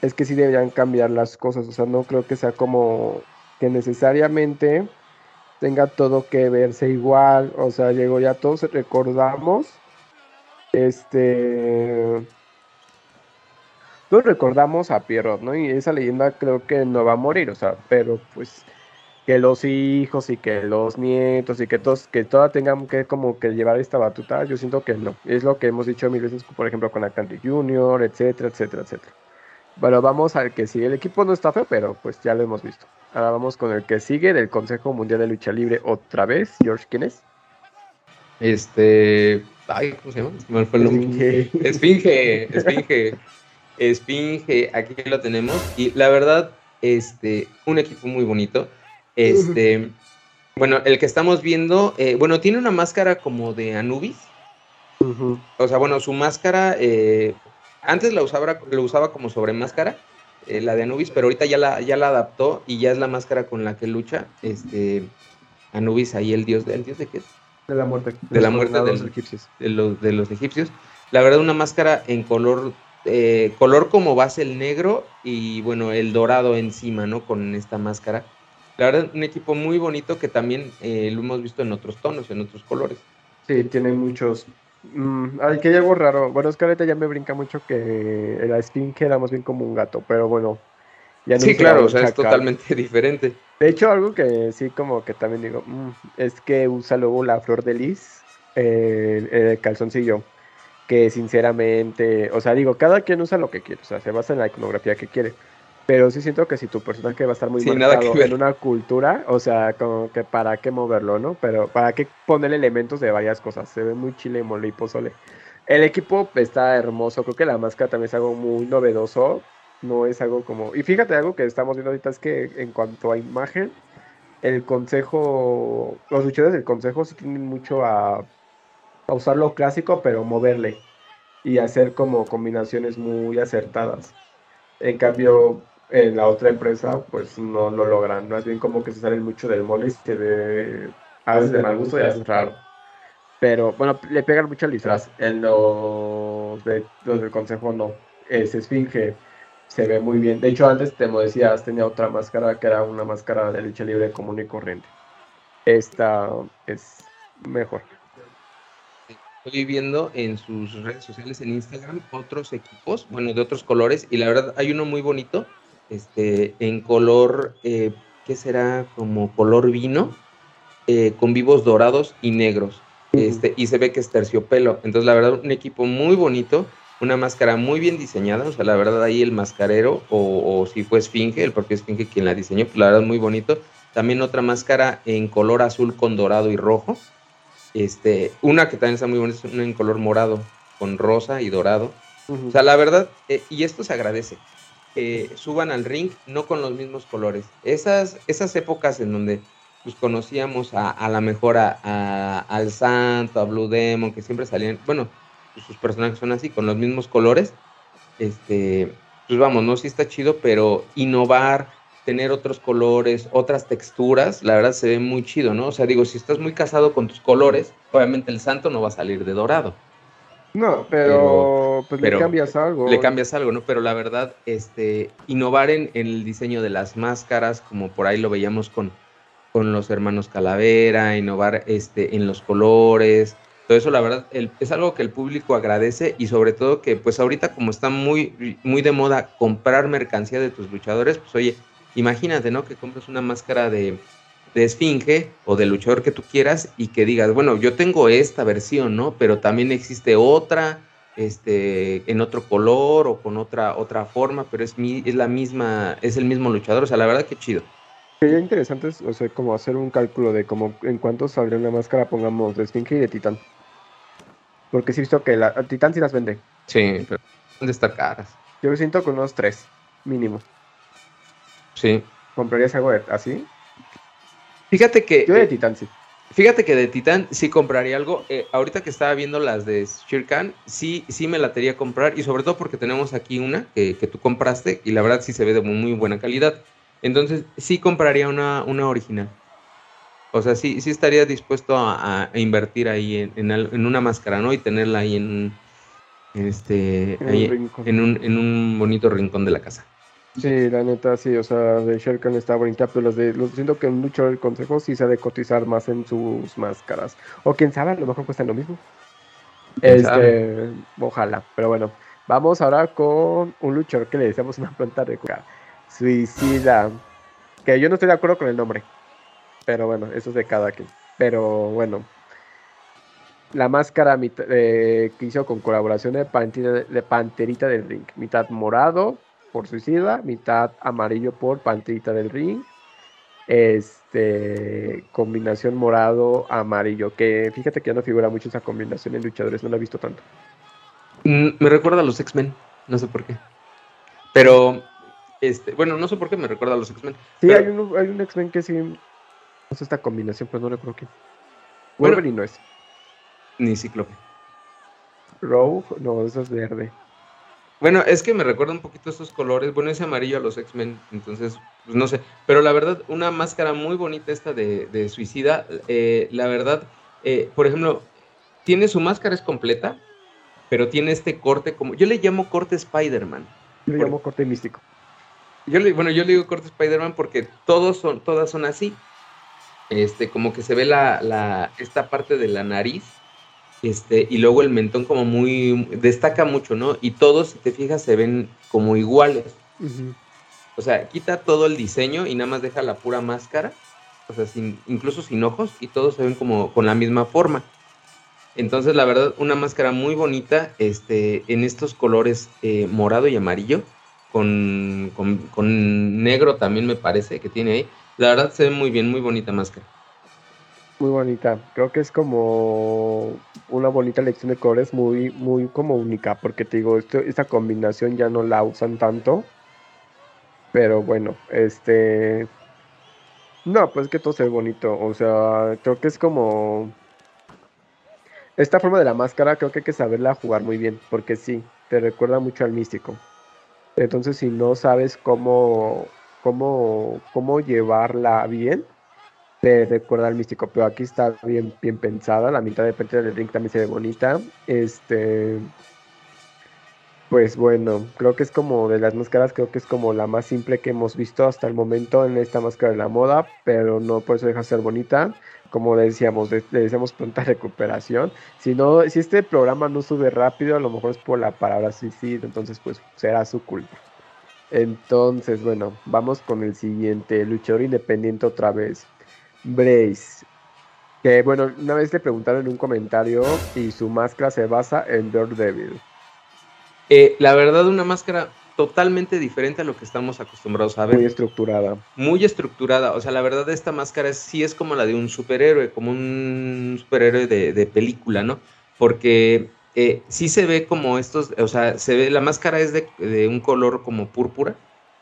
es que sí deberían cambiar las cosas, o sea, no creo que sea como que necesariamente tenga todo que verse igual, o sea, llegó ya todos recordamos, este... Todos recordamos a Pierrot, ¿no? Y esa leyenda creo que no va a morir, o sea, pero pues que los hijos y que los nietos y que todos, que todas tengan que como que llevar esta batuta, yo siento que no. Es lo que hemos dicho mil veces, por ejemplo, con Acante Junior, etcétera, etcétera, etcétera. Bueno, vamos al que sigue. El equipo no está feo, pero pues ya lo hemos visto. Ahora vamos con el que sigue del Consejo Mundial de Lucha Libre otra vez. George, ¿quién es? Este, ay, ¿cómo se llama? Esfinge. Esfinge, Esfinge, Esfinge, aquí lo tenemos. Y la verdad, este, un equipo muy bonito. Este, bueno, el que estamos viendo, eh, bueno, tiene una máscara como de Anubis. O sea, bueno, su máscara, eh, antes la usaba, lo usaba como sobre máscara, eh, la de Anubis, pero ahorita ya la, ya la adaptó y ya es la máscara con la que lucha. Este, Anubis ahí, el dios, ¿el dios de qué es? De la muerte. De la muerte de los egipcios. De los, de los egipcios. La verdad, una máscara en color, eh, color como base el negro y bueno, el dorado encima, ¿no? Con esta máscara. La verdad, un equipo muy bonito que también eh, lo hemos visto en otros tonos, en otros colores. Sí, tiene muchos. Mm, ay, que hay algo raro. Bueno, es que ahorita ya me brinca mucho que la Esfinge era más bien como un gato, pero bueno. Ya no sí, claro, o sea, es totalmente diferente. De hecho, algo que sí, como que también digo, mm, es que usa luego la flor de lis, eh, el calzoncillo. Que sinceramente, o sea, digo, cada quien usa lo que quiere, o sea, se basa en la iconografía que quiere. Pero sí siento que si tu personaje va a estar muy marcado en una cultura, o sea, como que para qué moverlo, ¿no? Pero para qué poner elementos de varias cosas. Se ve muy chile, mole y pozole. El equipo está hermoso, creo que la máscara también es algo muy novedoso. No es algo como... Y fíjate, algo que estamos viendo ahorita es que en cuanto a imagen, el consejo, los luchadores del consejo sí tienen mucho a, a usar lo clásico, pero moverle y hacer como combinaciones muy acertadas. En cambio, en la otra empresa pues no lo logran. Más bien como que se salen mucho del molde y se ve a veces de mal gusto y veces raro. Pero bueno, le pegan mucho al disfraz. En los, de, los del consejo no. Ese esfinge se ve muy bien. De hecho, antes, te decías, tenía otra máscara que era una máscara de lucha libre común y corriente. Esta es mejor. Estoy viendo en sus redes sociales en Instagram otros equipos, bueno, de otros colores, y la verdad hay uno muy bonito este, en color, eh, ¿qué será? Como color vino, eh, con vivos dorados y negros. Este, y se ve que es terciopelo. Entonces, la verdad, un equipo muy bonito, una máscara muy bien diseñada. O sea, la verdad, ahí el mascarero, o, si fue Esfinge, el propio Esfinge quien la diseñó, pues la verdad, muy bonito. También otra máscara en color azul con dorado y rojo. Este, una que también está muy bonita, una en color morado con rosa y dorado. O sea, la verdad, eh, y esto se agradece suban al ring no con los mismos colores. Esas, esas épocas en donde pues, conocíamos a, a la mejor a, al Santo, a Blue Demon, que siempre salían, bueno, pues, sus personajes son así, con los mismos colores. Este, pues vamos, no, sí está chido, pero innovar, tener otros colores, otras texturas, la verdad se ve muy chido, ¿no? O sea, digo, si estás muy casado con tus colores, obviamente el santo no va a salir de dorado. No, pero, pues le cambias algo. Le cambias algo, ¿no? Pero la verdad, este, innovar en, el diseño de las máscaras, como por ahí lo veíamos con, con los hermanos Calavera, innovar este, en los colores, todo eso la verdad es algo que el público agradece y sobre todo que pues ahorita como está muy, muy de moda comprar mercancía de tus luchadores, pues oye, imagínate, ¿no? Que compres una máscara de, de esfinge o de luchador que tú quieras y que digas, bueno, yo tengo esta versión, ¿no? Pero también existe otra, este, en otro color o con otra, otra forma, pero es, mi, es la misma, es el mismo luchador, o sea, la verdad que chido. Sería interesante, o sea, como hacer un cálculo de como en cuánto saldría una máscara, pongamos, de esfinge y de titán. Porque sí he visto que la titán sí las vende. Sí, pero ¿dónde está caras? Yo siento con unos tres, mínimo. Sí. ¿Comprarías algo así? Fíjate que. Yo de Titán sí. Fíjate que de Titán sí compraría algo. Eh, ahorita que estaba viendo las de Shirkan, sí, sí me la quería comprar. Y sobre todo porque tenemos aquí una que, tú compraste. Y la verdad sí se ve de muy, buena calidad. Entonces sí compraría una, una original. O sea, sí, sí estaría dispuesto a, invertir ahí en, una máscara, ¿no? Y tenerla ahí en, este, en un bonito rincón de la casa. Sí, la neta, sí, o sea, de Sherkan está bonita, pero los de, los siento que mucho el consejo sí se ha de cotizar más en sus máscaras. O quién sabe, a lo mejor cuestan lo mismo. Este, ojalá, pero bueno. Vamos ahora con un luchador que le decíamos una planta de coca. Suicida. Que yo no estoy de acuerdo con el nombre. Pero bueno, eso es de cada quien. Pero bueno. La máscara eh, que hizo con colaboración de, de Panterita del Ring. Mitad morado, por Suicida, mitad amarillo por Panterita del Ring. Este, combinación morado, amarillo, que fíjate que ya no figura mucho esa combinación en luchadores, no la he visto tanto. Mm, me recuerda a los X-Men, no sé por qué. Pero, este, bueno, no sé por qué me recuerda a los X-Men. Sí, hay un, hay un X-Men que sí, no sé esta combinación, pues no recuerdo quién. Wolverine no es. Ni Cíclope. Rogue, no, eso es verde. Bueno, es que me recuerda un poquito estos colores. Bueno, ese amarillo a los X-Men, entonces, pues no sé. Pero la verdad, una máscara muy bonita esta de, Suicida. Eh, la verdad, eh, por ejemplo, tiene su máscara es completa, pero tiene este corte como. Yo le llamo corte Spider-Man. Yo le llamo corte místico. Yo le, bueno, yo le digo corte Spider-Man porque todos son, todas son así. Este, como que se ve la, la, esta parte de la nariz este, y luego el mentón como muy, destaca mucho, ¿no? Y todos, si te fijas, se ven como iguales. O sea, quita todo el diseño y nada más deja la pura máscara, o sea, sin, incluso sin ojos, y todos se ven como con la misma forma. Entonces, la verdad, una máscara muy bonita, este, en estos colores eh, morado y amarillo, con, con, con negro también me parece que tiene ahí. La verdad se ve muy bien, muy bonita máscara muy bonita. Creo que es como una bonita lección de colores muy, muy como única, porque te digo, esto, esta combinación ya no la usan tanto. Pero bueno, este... No, pues que todo se bonito. O sea, creo que es como... Esta forma de la máscara creo que hay que saberla jugar muy bien, porque sí, te recuerda mucho al místico. Entonces, si no sabes cómo, cómo, cómo llevarla bien, te recuerda al místico, pero aquí está bien, bien pensada. La mitad de parte del ring también se ve bonita. Este. Pues bueno, creo que es como de las máscaras, creo que es como la más simple que hemos visto hasta el momento en esta máscara de la moda, pero no por eso deja de ser bonita. Como decíamos, le, decíamos pronta recuperación. Si no, si este programa no sube rápido, a lo mejor es por la palabra suicidio, entonces pues será su culpa. Entonces, bueno, vamos con el siguiente, luchador independiente otra vez. Brace. Que bueno, una vez le preguntaron en un comentario y su máscara se basa en Daredevil. Eh, la verdad, una máscara totalmente diferente a lo que estamos acostumbrados a ver. Muy estructurada. Muy estructurada. O sea, la verdad, esta máscara sí es como la de un superhéroe, como un superhéroe de, película, ¿no? Porque eh, sí se ve como estos, o sea, se ve, la máscara es de, un color como púrpura.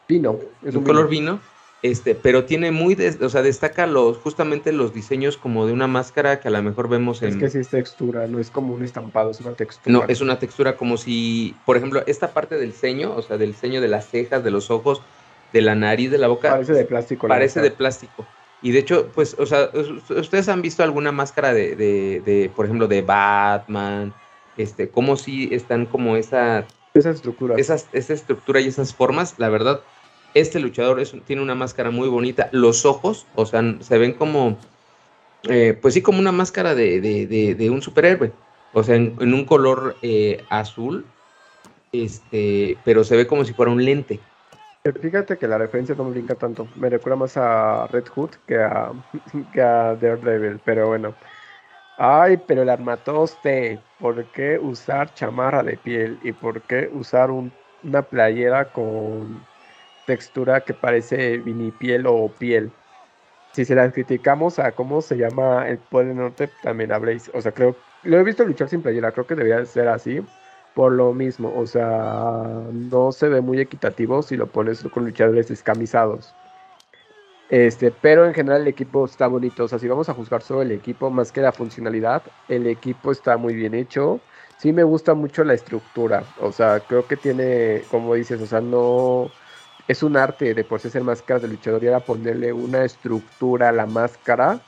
Vino. Es un, color vino este, pero tiene muy, o sea, destaca los, justamente los diseños como de una máscara que a lo mejor vemos en... Es que sí es textura, no es como un estampado, es una textura. No, es una textura como si, por ejemplo, esta parte del ceño, o sea, del ceño de las cejas, de los ojos, de la nariz, de la boca... Parece de plástico. Parece de plástico. Y de hecho, pues, o sea, ustedes han visto alguna máscara de, de, de por ejemplo, de Batman, este, como si están como esa... Esa estructura. Esas, esa estructura y esas formas, la verdad, este luchador tiene una máscara muy bonita. Los ojos, o sea, se ven como, eh, pues sí, como una máscara de, un superhéroe. O sea, en, un color eh, azul, este, pero se ve como si fuera un lente. Fíjate que la referencia no me brinca tanto. Me recuerda más a Red Hood que a, que a Daredevil, pero bueno. Ay, pero el armatoste. ¿Por qué usar chamarra de piel? ¿Y por qué usar una playera con textura que parece vinipiel o piel. Si se la criticamos a cómo se llama el pueblo norte, también habréis, o sea, creo, lo he visto luchar sin playera, creo que debería ser así, por lo mismo, o sea, no se ve muy equitativo si lo pones con luchadores descamisados. Este, pero en general el equipo está bonito, o sea, si vamos a juzgar solo el equipo más que la funcionalidad, el equipo está muy bien hecho. Sí me gusta mucho la estructura, o sea, creo que tiene, como dices, o sea, no es un arte de por sí hacer máscaras de luchador y ahora ponerle una estructura a la máscara.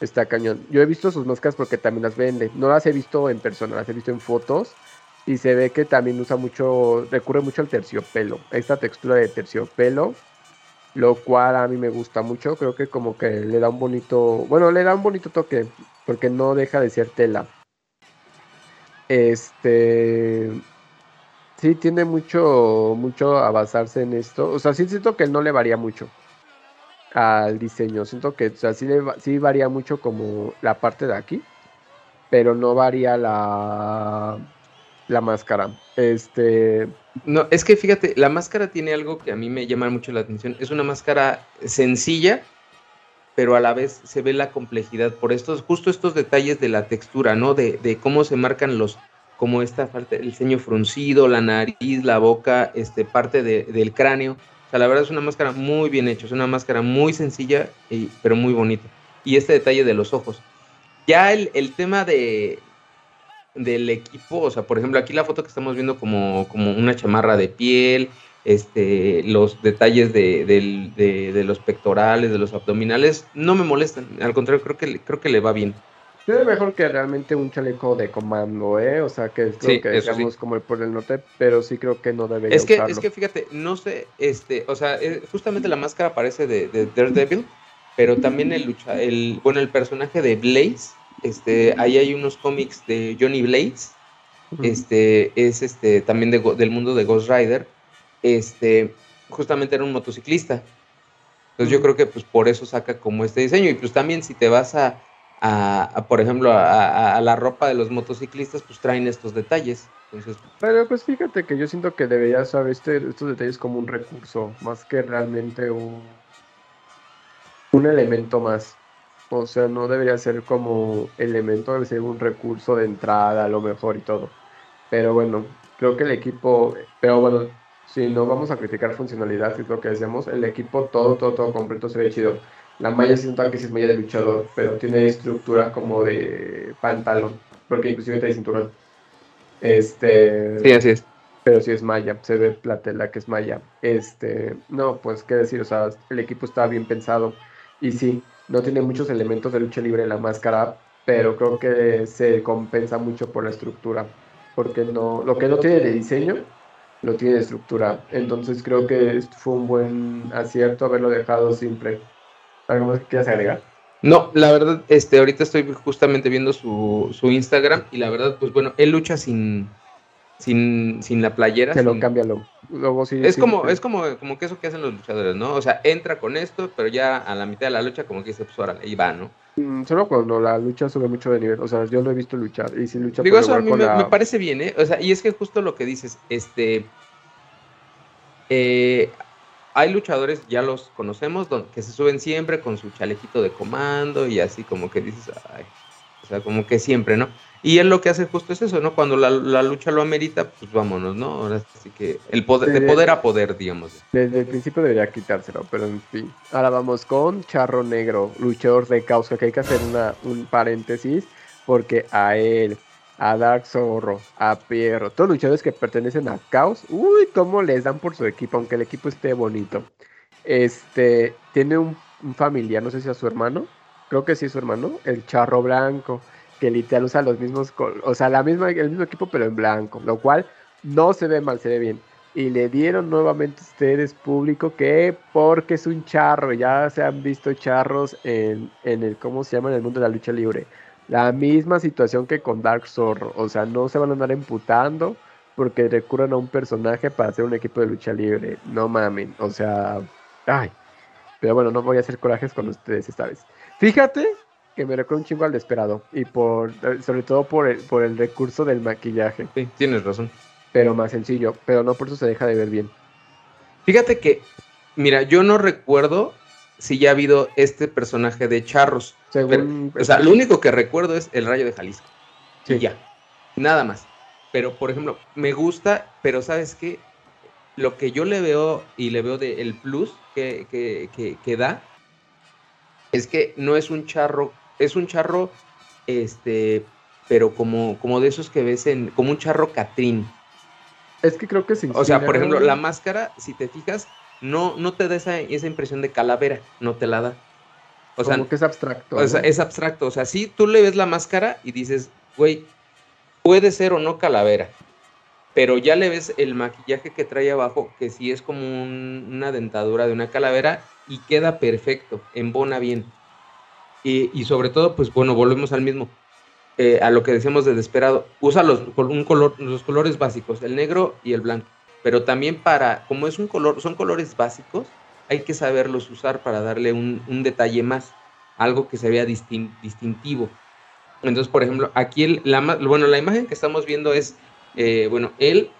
Está cañón. Yo he visto sus máscaras porque también las vende. No las he visto en persona, las he visto en fotos. Y se ve que también usa mucho, recurre mucho al terciopelo. Esta textura de terciopelo. Lo cual a mí me gusta mucho. Creo que como que le da un bonito. Bueno, le da un bonito toque. Porque no deja de ser tela. Este sí tiene mucho, mucho a basarse en esto. O sea, sí siento que no le varía mucho al diseño. Siento que, o sea, sí, sí varía mucho como la parte de aquí, pero no varía la, la máscara. Este. No, es que fíjate, la máscara tiene algo que a mí me llama mucho la atención. Es una máscara sencilla, pero a la vez se ve la complejidad por estos, justo estos detalles de la textura, ¿no? De, de cómo se marcan los, como esta parte, el ceño fruncido, la nariz, la boca, este, parte del cráneo. O sea, la verdad es una máscara muy bien hecha, es una máscara muy sencilla, y, pero muy bonita. Y este detalle de los ojos. Ya el, tema de, del equipo, o sea, por ejemplo, aquí la foto que estamos viendo como, como una chamarra de piel, este, los detalles de, de, los pectorales, de los abdominales, no me molestan, al contrario, creo que, creo que le va bien. Es mejor que realmente un chaleco de comando, ¿eh? O sea, que es lo que decíamos como por el norte, pero sí creo que no debería es que, Es que fíjate, no sé, este, o sea, eh, justamente la máscara parece de, de Daredevil, pero también el lucha, el, bueno, el personaje de Blaze, este, ahí hay unos cómics de Johnny Blaze, este, es este, también del mundo de Ghost Rider, este, justamente era un motociclista. Entonces yo creo que pues por eso saca como este diseño. Y pues también si te vas a, por ejemplo, a, la ropa de los motociclistas, pues traen estos detalles. Pero pues fíjate que yo siento que debería saber este, estos detalles como un recurso, más que realmente un, elemento más. O sea, no debería ser como elemento, debe ser un recurso de entrada a lo mejor y todo. Pero bueno, creo que el equipo, pero bueno, si no vamos a criticar funcionalidad, es lo que decíamos, el equipo todo, todo, todo completo se ve chido la malla es un tanque, es malla de luchador, pero tiene estructura como de pantalón, porque inclusive trae cinturón. Este. Sí, así es. Pero sí es malla, se ve la tela que es malla. Este, no, pues qué decir, o sea, el equipo está bien pensado. Y sí, no tiene muchos elementos de lucha libre en la máscara, pero creo que se compensa mucho por la estructura. Porque no, lo que no tiene de diseño, lo tiene de estructura. Entonces creo que fue un buen acierto haberlo dejado simple. ¿Algo más que quieras agregar? No, la verdad, este, ahorita estoy justamente viendo su, su Instagram y la verdad, pues bueno, él lucha sin, sin, sin la playera. Se lo cambia luego. sí, es como, es como, como que eso que hacen los luchadores, ¿no? O sea, entra con esto, pero ya a la mitad de la lucha como que se pues ahí va, ¿no? Mm, solo cuando la lucha sube mucho de nivel, o sea, yo lo he visto luchar y si lucha Digo, eso a mí me, me, parece bien, ¿eh? O sea, y es que justo lo que dices, este, eh, hay luchadores, ya los conocemos, que se suben siempre con su chalequito de comando y así como que dices, ay, o sea, como que siempre, ¿no? Y él lo que hace justo es eso, ¿no? Cuando la, lucha lo amerita, pues vámonos, ¿no? Ahora sí que el poder, de poder a poder, digamos. Desde el principio debería quitárselo, pero en fin. Ahora vamos con Charro Negro, luchador de causa, que hay que hacer una, un paréntesis, porque a él a Dark Zorro, a Pierro, todos luchadores que pertenecen a Caos, uy, cómo les dan por su equipo, aunque el equipo esté bonito. Este, tiene un, familiar, no sé si es su hermano, creo que sí es su hermano, el Charro Blanco, que literal usa los mismos, o sea, la misma, el mismo equipo pero en blanco, lo cual no se ve mal, se ve bien. Y le dieron nuevamente ustedes público que porque es un charro, ya se han visto charros en, en el, ¿cómo se llama? En el mundo de la lucha libre la misma situación que con Dark Zorro. O sea, no se van a andar emputando porque recurran a un personaje para hacer un equipo de lucha libre. No mamen. O sea, ay. Pero bueno, no voy a hacer corajes con ustedes esta vez. Fíjate que me recuerda un chingo al desesperado. Y por, sobre todo por el, por el recurso del maquillaje. Sí, tienes razón. Pero más sencillo. Pero no por eso se deja de ver bien. Fíjate que, mira, yo no recuerdo si ya ha habido este personaje de Charros. o sea, lo único que recuerdo es el Rayo de Jalisco. Sí. Y ya. Nada más. Pero, por ejemplo, me gusta, pero ¿sabes qué? Lo que yo le veo y le veo del plus que, que, da es que no es un charro, es un charro, este, pero como, como de esos que ves en, como un charro Catrín. Es que creo que sí. O sea, por ejemplo, la máscara, si te fijas, no, no te da esa, impresión de calavera, no te la da. O sea, Como que es abstracto. O sea, es abstracto. O sea, sí, tú le ves la máscara y dices, güey, puede ser o no calavera. Pero ya le ves el maquillaje que trae abajo, que sí es como una dentadura de una calavera y queda perfecto, embona bien. Y, sobre todo, pues bueno, volvemos al mismo. Eh, a lo que decíamos de desesperado. Usa los, un color, los colores básicos, el negro y el blanco pero también para, como es un color, son colores básicos, hay que saberlos usar para darle un, detalle más, algo que se vea distintivo. Entonces, por ejemplo, aquí el, la, bueno, la imagen que estamos viendo es, eh, bueno, él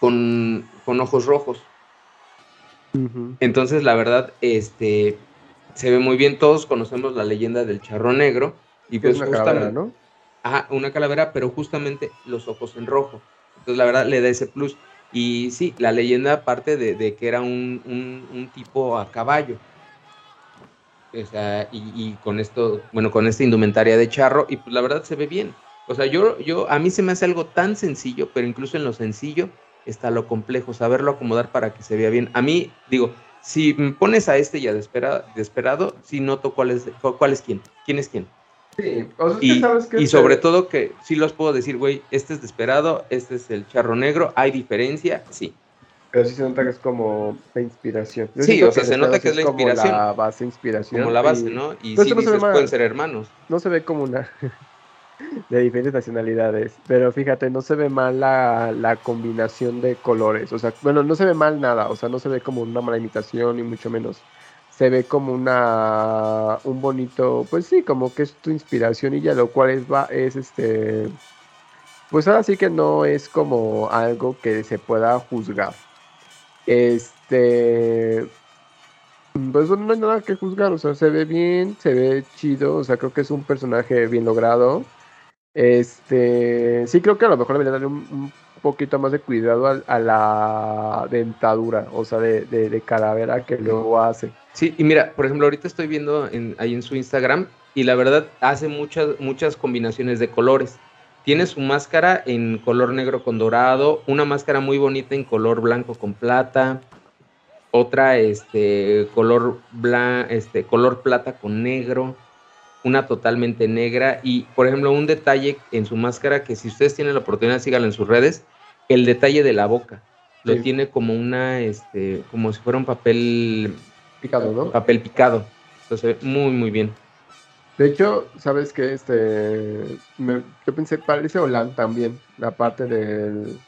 con, ojos rojos. Entonces, la verdad, este, se ve muy bien. Todos conocemos la leyenda del charro negro. Y pues una calavera, ¿no? Ajá, una calavera, pero justamente los ojos en rojo. Entonces, la verdad, le da ese plus. Y sí, la leyenda parte de, que era un, tipo a caballo. O sea, y, con esto, bueno, con esta indumentaria de charro, y pues la verdad se ve bien. O sea, yo, yo, a mí se me hace algo tan sencillo, pero incluso en lo sencillo está lo complejo, saberlo acomodar para que se vea bien. A mí, digo, si me pones a este ya desesperado, desesperado sí noto cuál es, cuál es quién, quién es quién. Sí, y, y sobre todo que sí los puedo decir, güey, este es desesperado, este es el charro negro, hay diferencia, sí. Pero sí se nota que es como la inspiración. sí, o sea, se nota que es la inspiración. Como la base inspiración. Como la base, ¿no? Y sí, dices, pueden ser hermanos. No se ve como una de diferentes nacionalidades, pero fíjate, no se ve mal la, la, combinación de colores, o sea, bueno, no se ve mal nada, o sea, no se ve como una mala imitación, ni mucho menos. Se ve como una un bonito, pues sí, como que es tu inspiración y ya lo cual es va es este pues ahora sí que no es como algo que se pueda juzgar. Este pues no hay nada que juzgar, o sea, se ve bien, se ve chido, o sea, creo que es un personaje bien logrado. Este, sí creo que a lo mejor debería darle un, poquito más de cuidado a, la dentadura, o sea, de, de, calavera que luego hace. Sí, y mira, por ejemplo, ahorita estoy viendo en, ahí en su Instagram y la verdad hace muchas, muchas combinaciones de colores. Tiene su máscara en color negro con dorado, una máscara muy bonita en color blanco con plata, otra este color blan, este color plata con negro una totalmente negra y, por ejemplo, un detalle en su máscara que si ustedes tienen la oportunidad, síganlo en sus redes, el detalle de la boca. Lo tiene como una, este, como si fuera un papel picado, ¿no? Papel picado. Entonces, muy, muy bien. De hecho, ¿sabes qué? Este, yo pensé, parece Olan también, la parte del,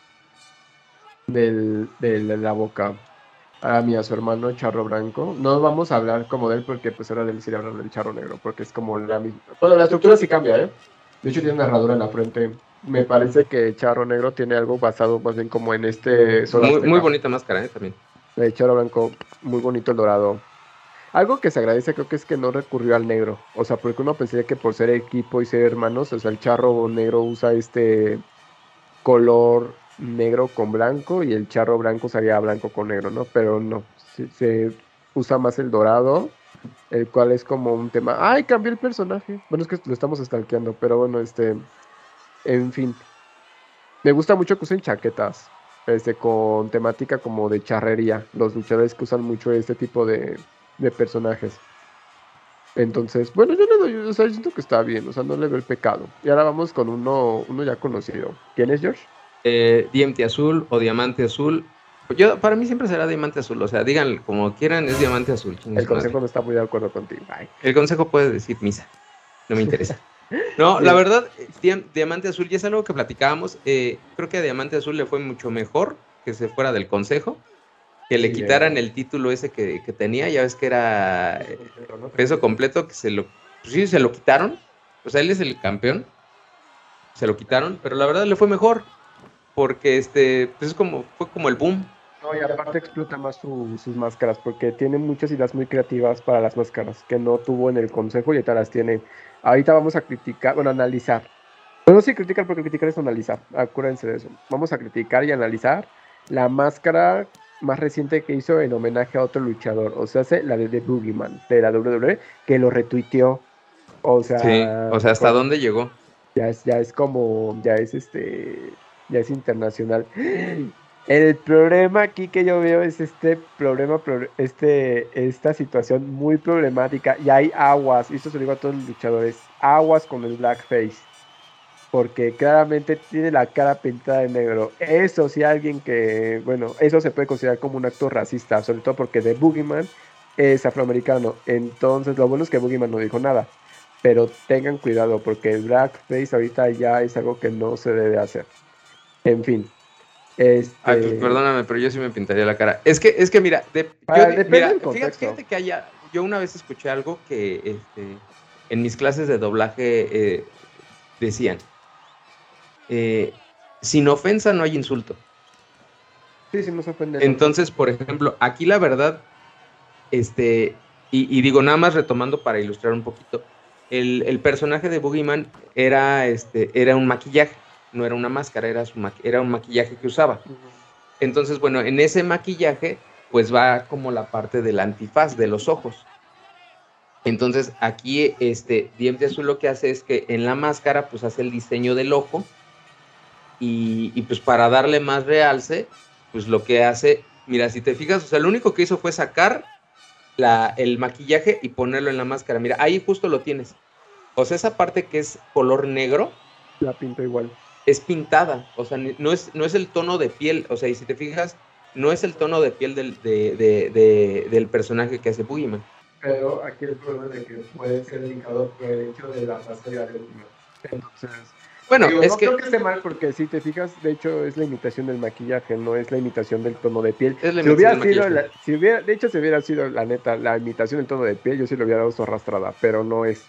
del, de la boca a mí, a su hermano Charro Blanco. No vamos a hablar como de él porque pues ahora de él sería hablar del Charro Negro, porque es como la misma. Bueno, la estructura sí cambia, ¿eh? De hecho tiene una herradura en la frente. Me parece que Charro Negro tiene algo basado más bien como en este... Muy, muy, bonita máscara, ¿eh? También. El Charro Blanco, muy bonito el dorado. Algo que se agradece creo que es que no recurrió al negro. O sea, porque uno pensaría que por ser equipo y ser hermanos, o sea, el Charro Negro usa este color negro con blanco y el charro blanco sería blanco con negro, ¿no? Pero no, se, usa más el dorado, el cual es como un tema. ¡Ay, cambié el personaje! Bueno, es que lo estamos stalkeando, pero bueno, este. En fin. Me gusta mucho que usen chaquetas. Este, con temática como de charrería. Los luchadores que usan mucho este tipo de, de personajes. Entonces, bueno, yo le doy, o sea, siento que está bien, o sea, no le veo el pecado. Y ahora vamos con uno, uno ya conocido. ¿Quién es George? eh, DMT azul o diamante azul. Yo, para mí siempre será diamante azul, o sea, digan como quieran, es diamante azul. El consejo no está muy de acuerdo contigo. El consejo puede decir misa, no me interesa. No, la verdad, Diamante Azul, y es algo que platicábamos, eh, creo que a Diamante Azul le fue mucho mejor que se fuera del consejo, que le quitaran el título ese que, tenía, ya ves que era eh, peso completo, que se lo, pues sí, se lo quitaron, o sea, él es el campeón, se lo quitaron, pero la verdad le fue mejor porque este, pues es como, fue como el boom. No, y aparte explota más sus máscaras, porque tiene muchas ideas muy creativas para las máscaras, que no tuvo en el consejo y ahorita las tiene. Ahorita vamos a criticar, bueno, analizar. No, sí criticar, porque criticar es analizar, acuérdense de eso. Vamos a criticar y analizar la máscara más reciente que hizo en homenaje a otro luchador, o sea, la de The Boogeyman, de la WWE, que lo retuiteó. O sea, sí, o sea, ¿hasta dónde llegó? Ya es, ya es como, ya es este, ya es internacional. El problema aquí que yo veo es este problema, este, esta situación muy problemática. Y hay aguas, y esto se lo digo a todos los luchadores, aguas con el blackface. Porque claramente tiene la cara pintada de negro. Eso sí, alguien que, bueno, eso se puede considerar como un acto racista, sobre todo porque The Boogeyman es afroamericano. Entonces, lo bueno es que Boogeyman no dijo nada. Pero tengan cuidado porque el blackface ahorita ya es algo que no se debe hacer. En fin. Este... Pues, perdóname, pero yo sí me pintaría la cara. Es que, es que mira, fíjate, que haya, yo una vez escuché algo que este, en mis clases de doblaje eh, decían, eh, sin ofensa no hay insulto. Sí, sí nos ofende. Entonces, por ejemplo, aquí la verdad, este, y, digo nada más retomando para ilustrar un poquito, el, el personaje de Boogeyman era, este, era un maquillaje no era una máscara, era, su era un maquillaje que usaba. Entonces, bueno, en ese maquillaje, pues va como la parte del antifaz de los ojos. Entonces aquí este Diente Azul lo que hace es que en la máscara pues hace el diseño del ojo y, pues para darle más realce pues lo que hace, mira si te fijas, o sea lo único que hizo fue sacar la, el maquillaje y ponerlo en la máscara. Mira, ahí justo lo tienes. O sea, esa parte que es color negro. La pinta igual. Es pintada. O sea, no es, no es el tono de piel. O sea, y si te fijas, no es el tono de piel del, del personaje que hace Boogeyman. Pero aquí el problema es que puede ser indicado por el hecho de la máscara de Entonces, bueno, es no que... creo que esté mal porque si te fijas, de hecho es la imitación del maquillaje, no es la imitación del tono de piel. si hubiera sido, si hubiera, de hecho, si hubiera sido la neta la imitación del tono de piel, yo sí lo hubiera dado su arrastrada, pero no es.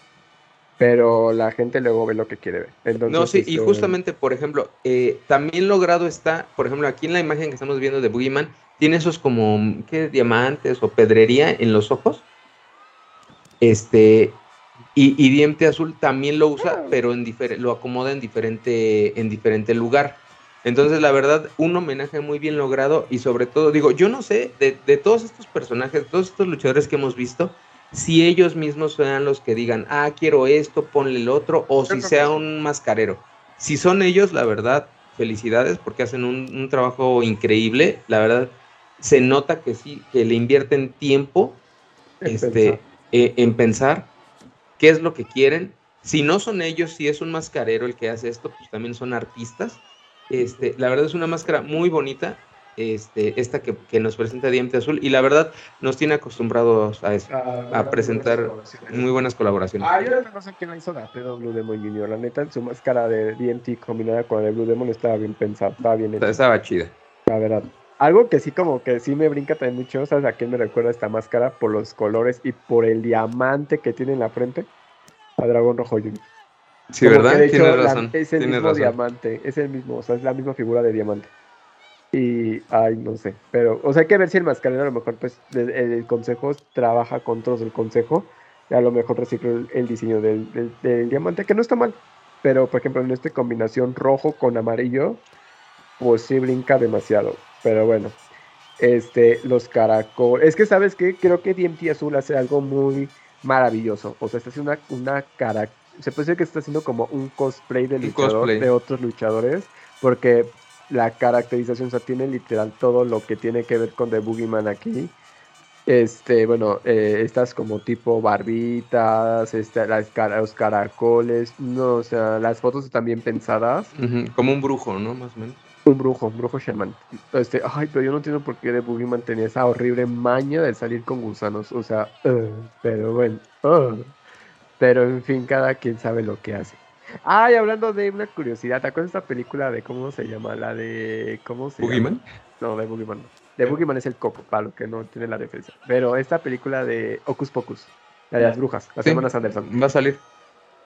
Pero la gente luego ve lo que quiere ver. Entonces, no, sí, y este, justamente, por ejemplo, eh, también logrado está, por ejemplo, aquí en la imagen que estamos viendo de Boogeyman, tiene esos como, ¿qué? Diamantes o pedrería en los ojos este, y, y, Diente Azul también lo usa, ah. pero en lo acomoda en diferente, en diferente lugar. Entonces, la verdad, un homenaje muy bien logrado y sobre todo, digo, yo no sé, de, de todos estos personajes, todos estos luchadores que hemos visto, si ellos mismos sean los que digan, ah, quiero esto, ponle el otro, o si sea un mascarero. Si son ellos, la verdad, felicidades porque hacen un, un trabajo increíble. La verdad, se nota que sí, que le invierten tiempo. este, eh, en pensar qué es lo que quieren. Si no son ellos, si es un mascarero el que hace esto, pues también son artistas. Este, la verdad es una máscara muy bonita, este, esta que, nos presenta Diente Azul, y la verdad nos tiene acostumbrados a eso, ah, a presentar muy buenas colaboraciones. Ah, yo no sé quién la hizo de Blue Demon Jr. La neta, su máscara de DMT combinada con la de Blue Demon estaba bien pensada, estaba bien hecha. Estaba chida. La verdad. Algo que sí como que sí me brinca también mucho, ¿sabes a quién me recuerda esta máscara? Por los colores y por el diamante que tiene en la frente. A Dragón Rojo Junior. Sí, ¿verdad? Tienes razón. es el mismo diamante, es el mismo, o sea, es la misma figura de diamante. Y, ay, no sé, pero, o sea, hay que ver si el mascarero a lo mejor, pues, el, consejo trabaja con todos el consejo, y a lo mejor recicla el, diseño del, del, diamante, que no está mal, pero, por ejemplo, en esta combinación rojo con amarillo, pues sí brinca demasiado. Pero bueno, este, los caracoles. Es que, ¿sabes qué? Creo que DMT Azul hace algo muy maravilloso. O sea, está haciendo una, una cara. Se puede decir que está haciendo como un cosplay de, luchador, de otros luchadores. Porque la caracterización, o sea, tiene literal todo lo que tiene que ver con The Boogeyman aquí. Este, bueno, eh, estas como tipo barbitas, este, las los caracoles, no, o sea, las fotos están bien pensadas. Como un brujo, ¿no? Más o menos. Un brujo, un brujo shaman. Este, ay, pero yo no entiendo por qué The Boogeyman tenía esa horrible maña de salir con gusanos. O sea, pero bueno. pero en fin, cada quien sabe lo que hace. Ay, hablando de una curiosidad, ¿te acuerdas de esta película de cómo se llama? La de. ¿Cómo se ¿Boogeyman? No, de Boogeyman no. De Boogeyman es el coco, para lo que no tiene la referencia. Pero esta película de Ocus Pocus, la de las brujas, las hermanas Anderson. Va a salir.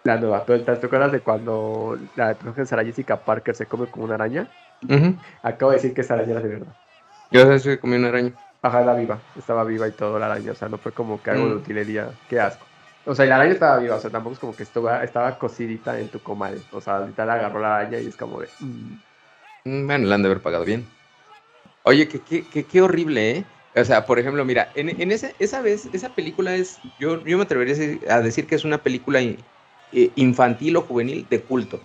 La nueva. ¿Te acuerdas de cuando la de Sarah Jessica Parker se come como una araña? Acabo de decir que esa araña era de verdad. Yo sé que comí una araña. Ajá, era viva. Estaba viva y todo la araña. O sea, no fue como que algo de mm. utilería. Qué asco. O sea, la araña estaba viva. O sea, tampoco es como que estaba, estaba cocidita en tu comal. O sea, ahorita la agarró la araña y es como de. Mm. Mm, bueno, la han de haber pagado bien. Oye, qué, qué, qué, horrible, ¿eh? O sea, por ejemplo, mira, en, en ese, esa vez, esa película es, yo, yo me atrevería a decir que es una película eh, infantil o juvenil de culto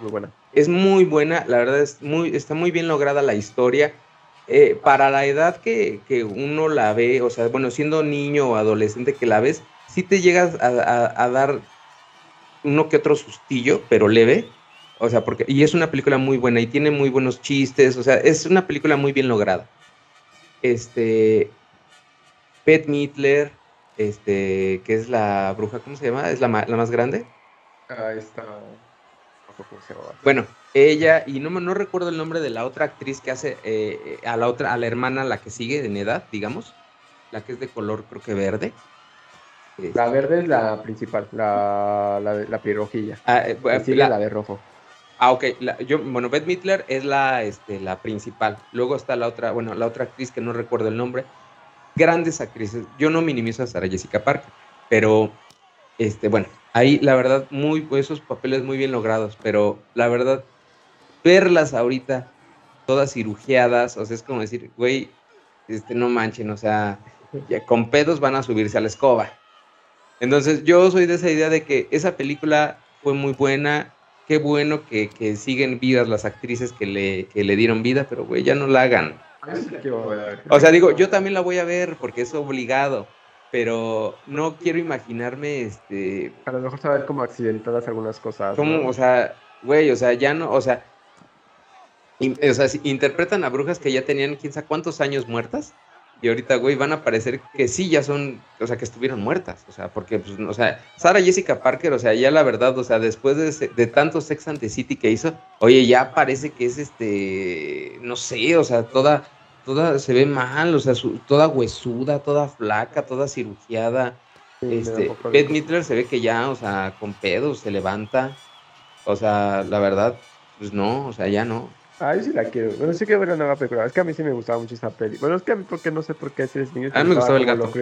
muy buena. Es muy buena, la verdad es muy, está muy bien lograda la historia. Eh, para la edad que, uno la ve, o sea, bueno, siendo niño o adolescente que la ves, sí te llegas a, dar uno que otro sustillo, pero leve. O sea, porque, y es una película muy buena y tiene muy buenos chistes, o sea, es una película muy bien lograda. Este, Pet Midler, este, que es la bruja, ¿cómo se llama? ¿Es la, la más grande? Ah, está. Bueno, ella, y no, no recuerdo el nombre de la otra actriz que hace eh, a la otra, a la hermana, la que sigue en edad, digamos, la que es de color, creo que verde. La este, verde es la principal, la, la, la pirrojilla. Ah, eh, la, de rojo. Ah, ok. yo, bueno, Beth Midler es la, este, la principal. Luego está la otra, bueno, la otra actriz que no recuerdo el nombre. Grandes actrices. Yo no minimizo a Sarah Jessica Parker, pero, este, bueno, ahí la verdad, muy, esos papeles muy bien logrados, pero la verdad, verlas ahorita todas cirugiadas, o sea, es como decir, güey, este, no manchen, o sea, con pedos van a subirse a la escoba. Entonces, yo soy de esa idea de que esa película fue muy buena. Qué bueno que, siguen vivas las actrices que le, que le dieron vida, pero güey, ya no la hagan. O sea, digo, yo también la voy a ver porque es obligado, pero no quiero imaginarme, este... A lo mejor saber como accidentadas algunas cosas. Como, o sea, güey, o sea, ya no, o sea, o sea, interpretan a brujas que ya tenían quién sabe cuántos años muertas y ahorita, güey, van a parecer que sí, ya son, o sea, que estuvieron muertas, o sea, porque, pues, o sea, Sara Jessica Parker, o sea, ya la verdad, o sea, después de, de tanto Sex and the City que hizo, oye, ya parece que es este, no sé, o sea, toda, toda se ve mal, o sea, toda huesuda, toda flaca, toda cirugiada. este, Beth Midler se ve que ya, o sea, con pedos, se levanta. O sea, la verdad, pues no, o sea, ya no. Ay, sí la quiero. Bueno, sí que ver una nueva película. Es que a mí sí me gustaba mucho esa peli. Bueno, es que a mí porque no sé por qué si eres niño. A mí me gustaba el gato.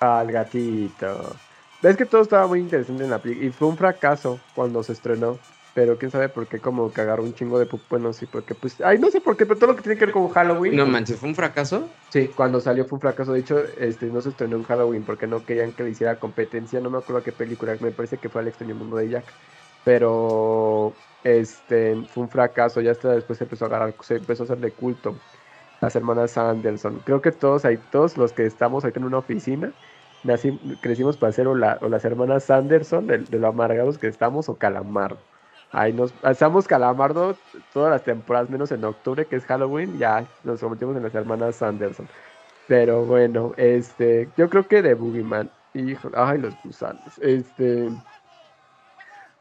Ah, el gatito. Ves que todo estaba muy interesante en la película. Y fue un fracaso cuando se estrenó. Pero quién sabe por qué, como que agarró un chingo de bueno, sí, porque pues, ay, no sé por qué, pero todo lo que tiene que ver con Halloween. No manches, ¿fue un fracaso? Sí, cuando salió fue un fracaso. De hecho, este, no se estrenó en Halloween porque no querían que le hiciera competencia. No me acuerdo qué película, me parece que fue El extraño mundo de Jack. Pero este, fue un fracaso, ya hasta después se empezó a agarrar, se empezó a hacer de culto las hermanas Anderson. Creo que todos ahí, todos los que estamos ahí en una oficina, crecimos para ser o, las hermanas Anderson, de, lo amargados que estamos, o Calamardo. Ahí nos estamos Calamardo todas las temporadas, menos en octubre, que es Halloween, ya nos convertimos en las hermanas Anderson. Pero bueno, este, yo creo que de Boogeyman, hijo, ay, los gusanos, este,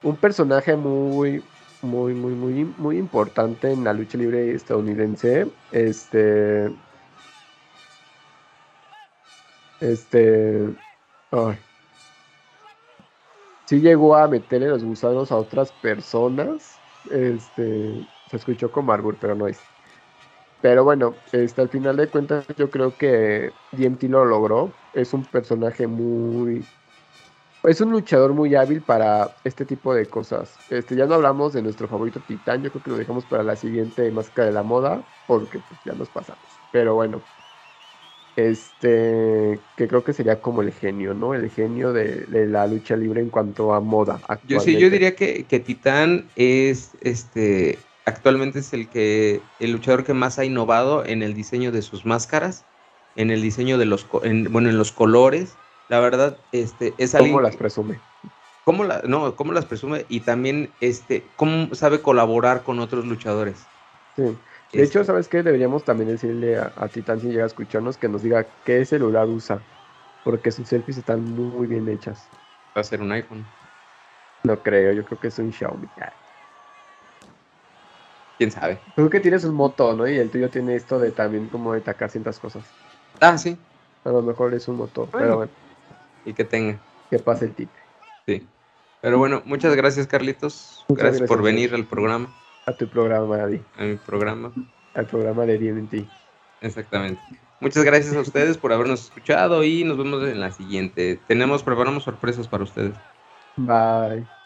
un personaje muy, muy, muy, muy, muy importante en la lucha libre estadounidense. Este. Este. Ay. Sí llegó a meterle los gusanos a otras personas. Este. Se escuchó como Arbor, pero no es. Pero bueno, este, al final de cuentas yo creo que DMT lo logró. Es un personaje muy, es un luchador muy hábil para este tipo de cosas. Este, ya no hablamos de nuestro favorito Titán, yo creo que lo dejamos para la siguiente máscara de la moda, porque pues, ya nos pasamos. Pero bueno, este, que creo que sería como el genio, ¿no? El genio de, la lucha libre en cuanto a moda. Yo sí, yo diría que, que Titán es, este, actualmente es el que, el luchador que más ha innovado en el diseño de sus máscaras, en el diseño de los, bueno, en los colores la verdad, este, es alguien... ¿Cómo las presume? ¿Cómo, la, no, ¿Cómo las presume? Y también, este, ¿cómo sabe colaborar con otros luchadores? Sí. De hecho, este ¿sabes qué? Deberíamos también decirle a, a Titán si llega a escucharnos que nos diga qué celular usa. Porque sus selfies están muy bien hechas. Va a ser un iPhone. No creo, yo creo que es un Xiaomi. ¿Quién sabe? Creo que tienes un moto, ¿no? Y el tuyo tiene esto de también como de tacar ciertas cosas. Ah, sí. A lo mejor es un motor, pero bueno y que tenga. Que pase el tip. Sí. Pero bueno, muchas gracias, Carlitos. gracias, por venir al programa. A tu programa. A mi programa. Al programa de DMT. Exactamente. Muchas gracias a ustedes por habernos escuchado y nos vemos en la siguiente. Tenemos, preparamos sorpresas para ustedes. Bye.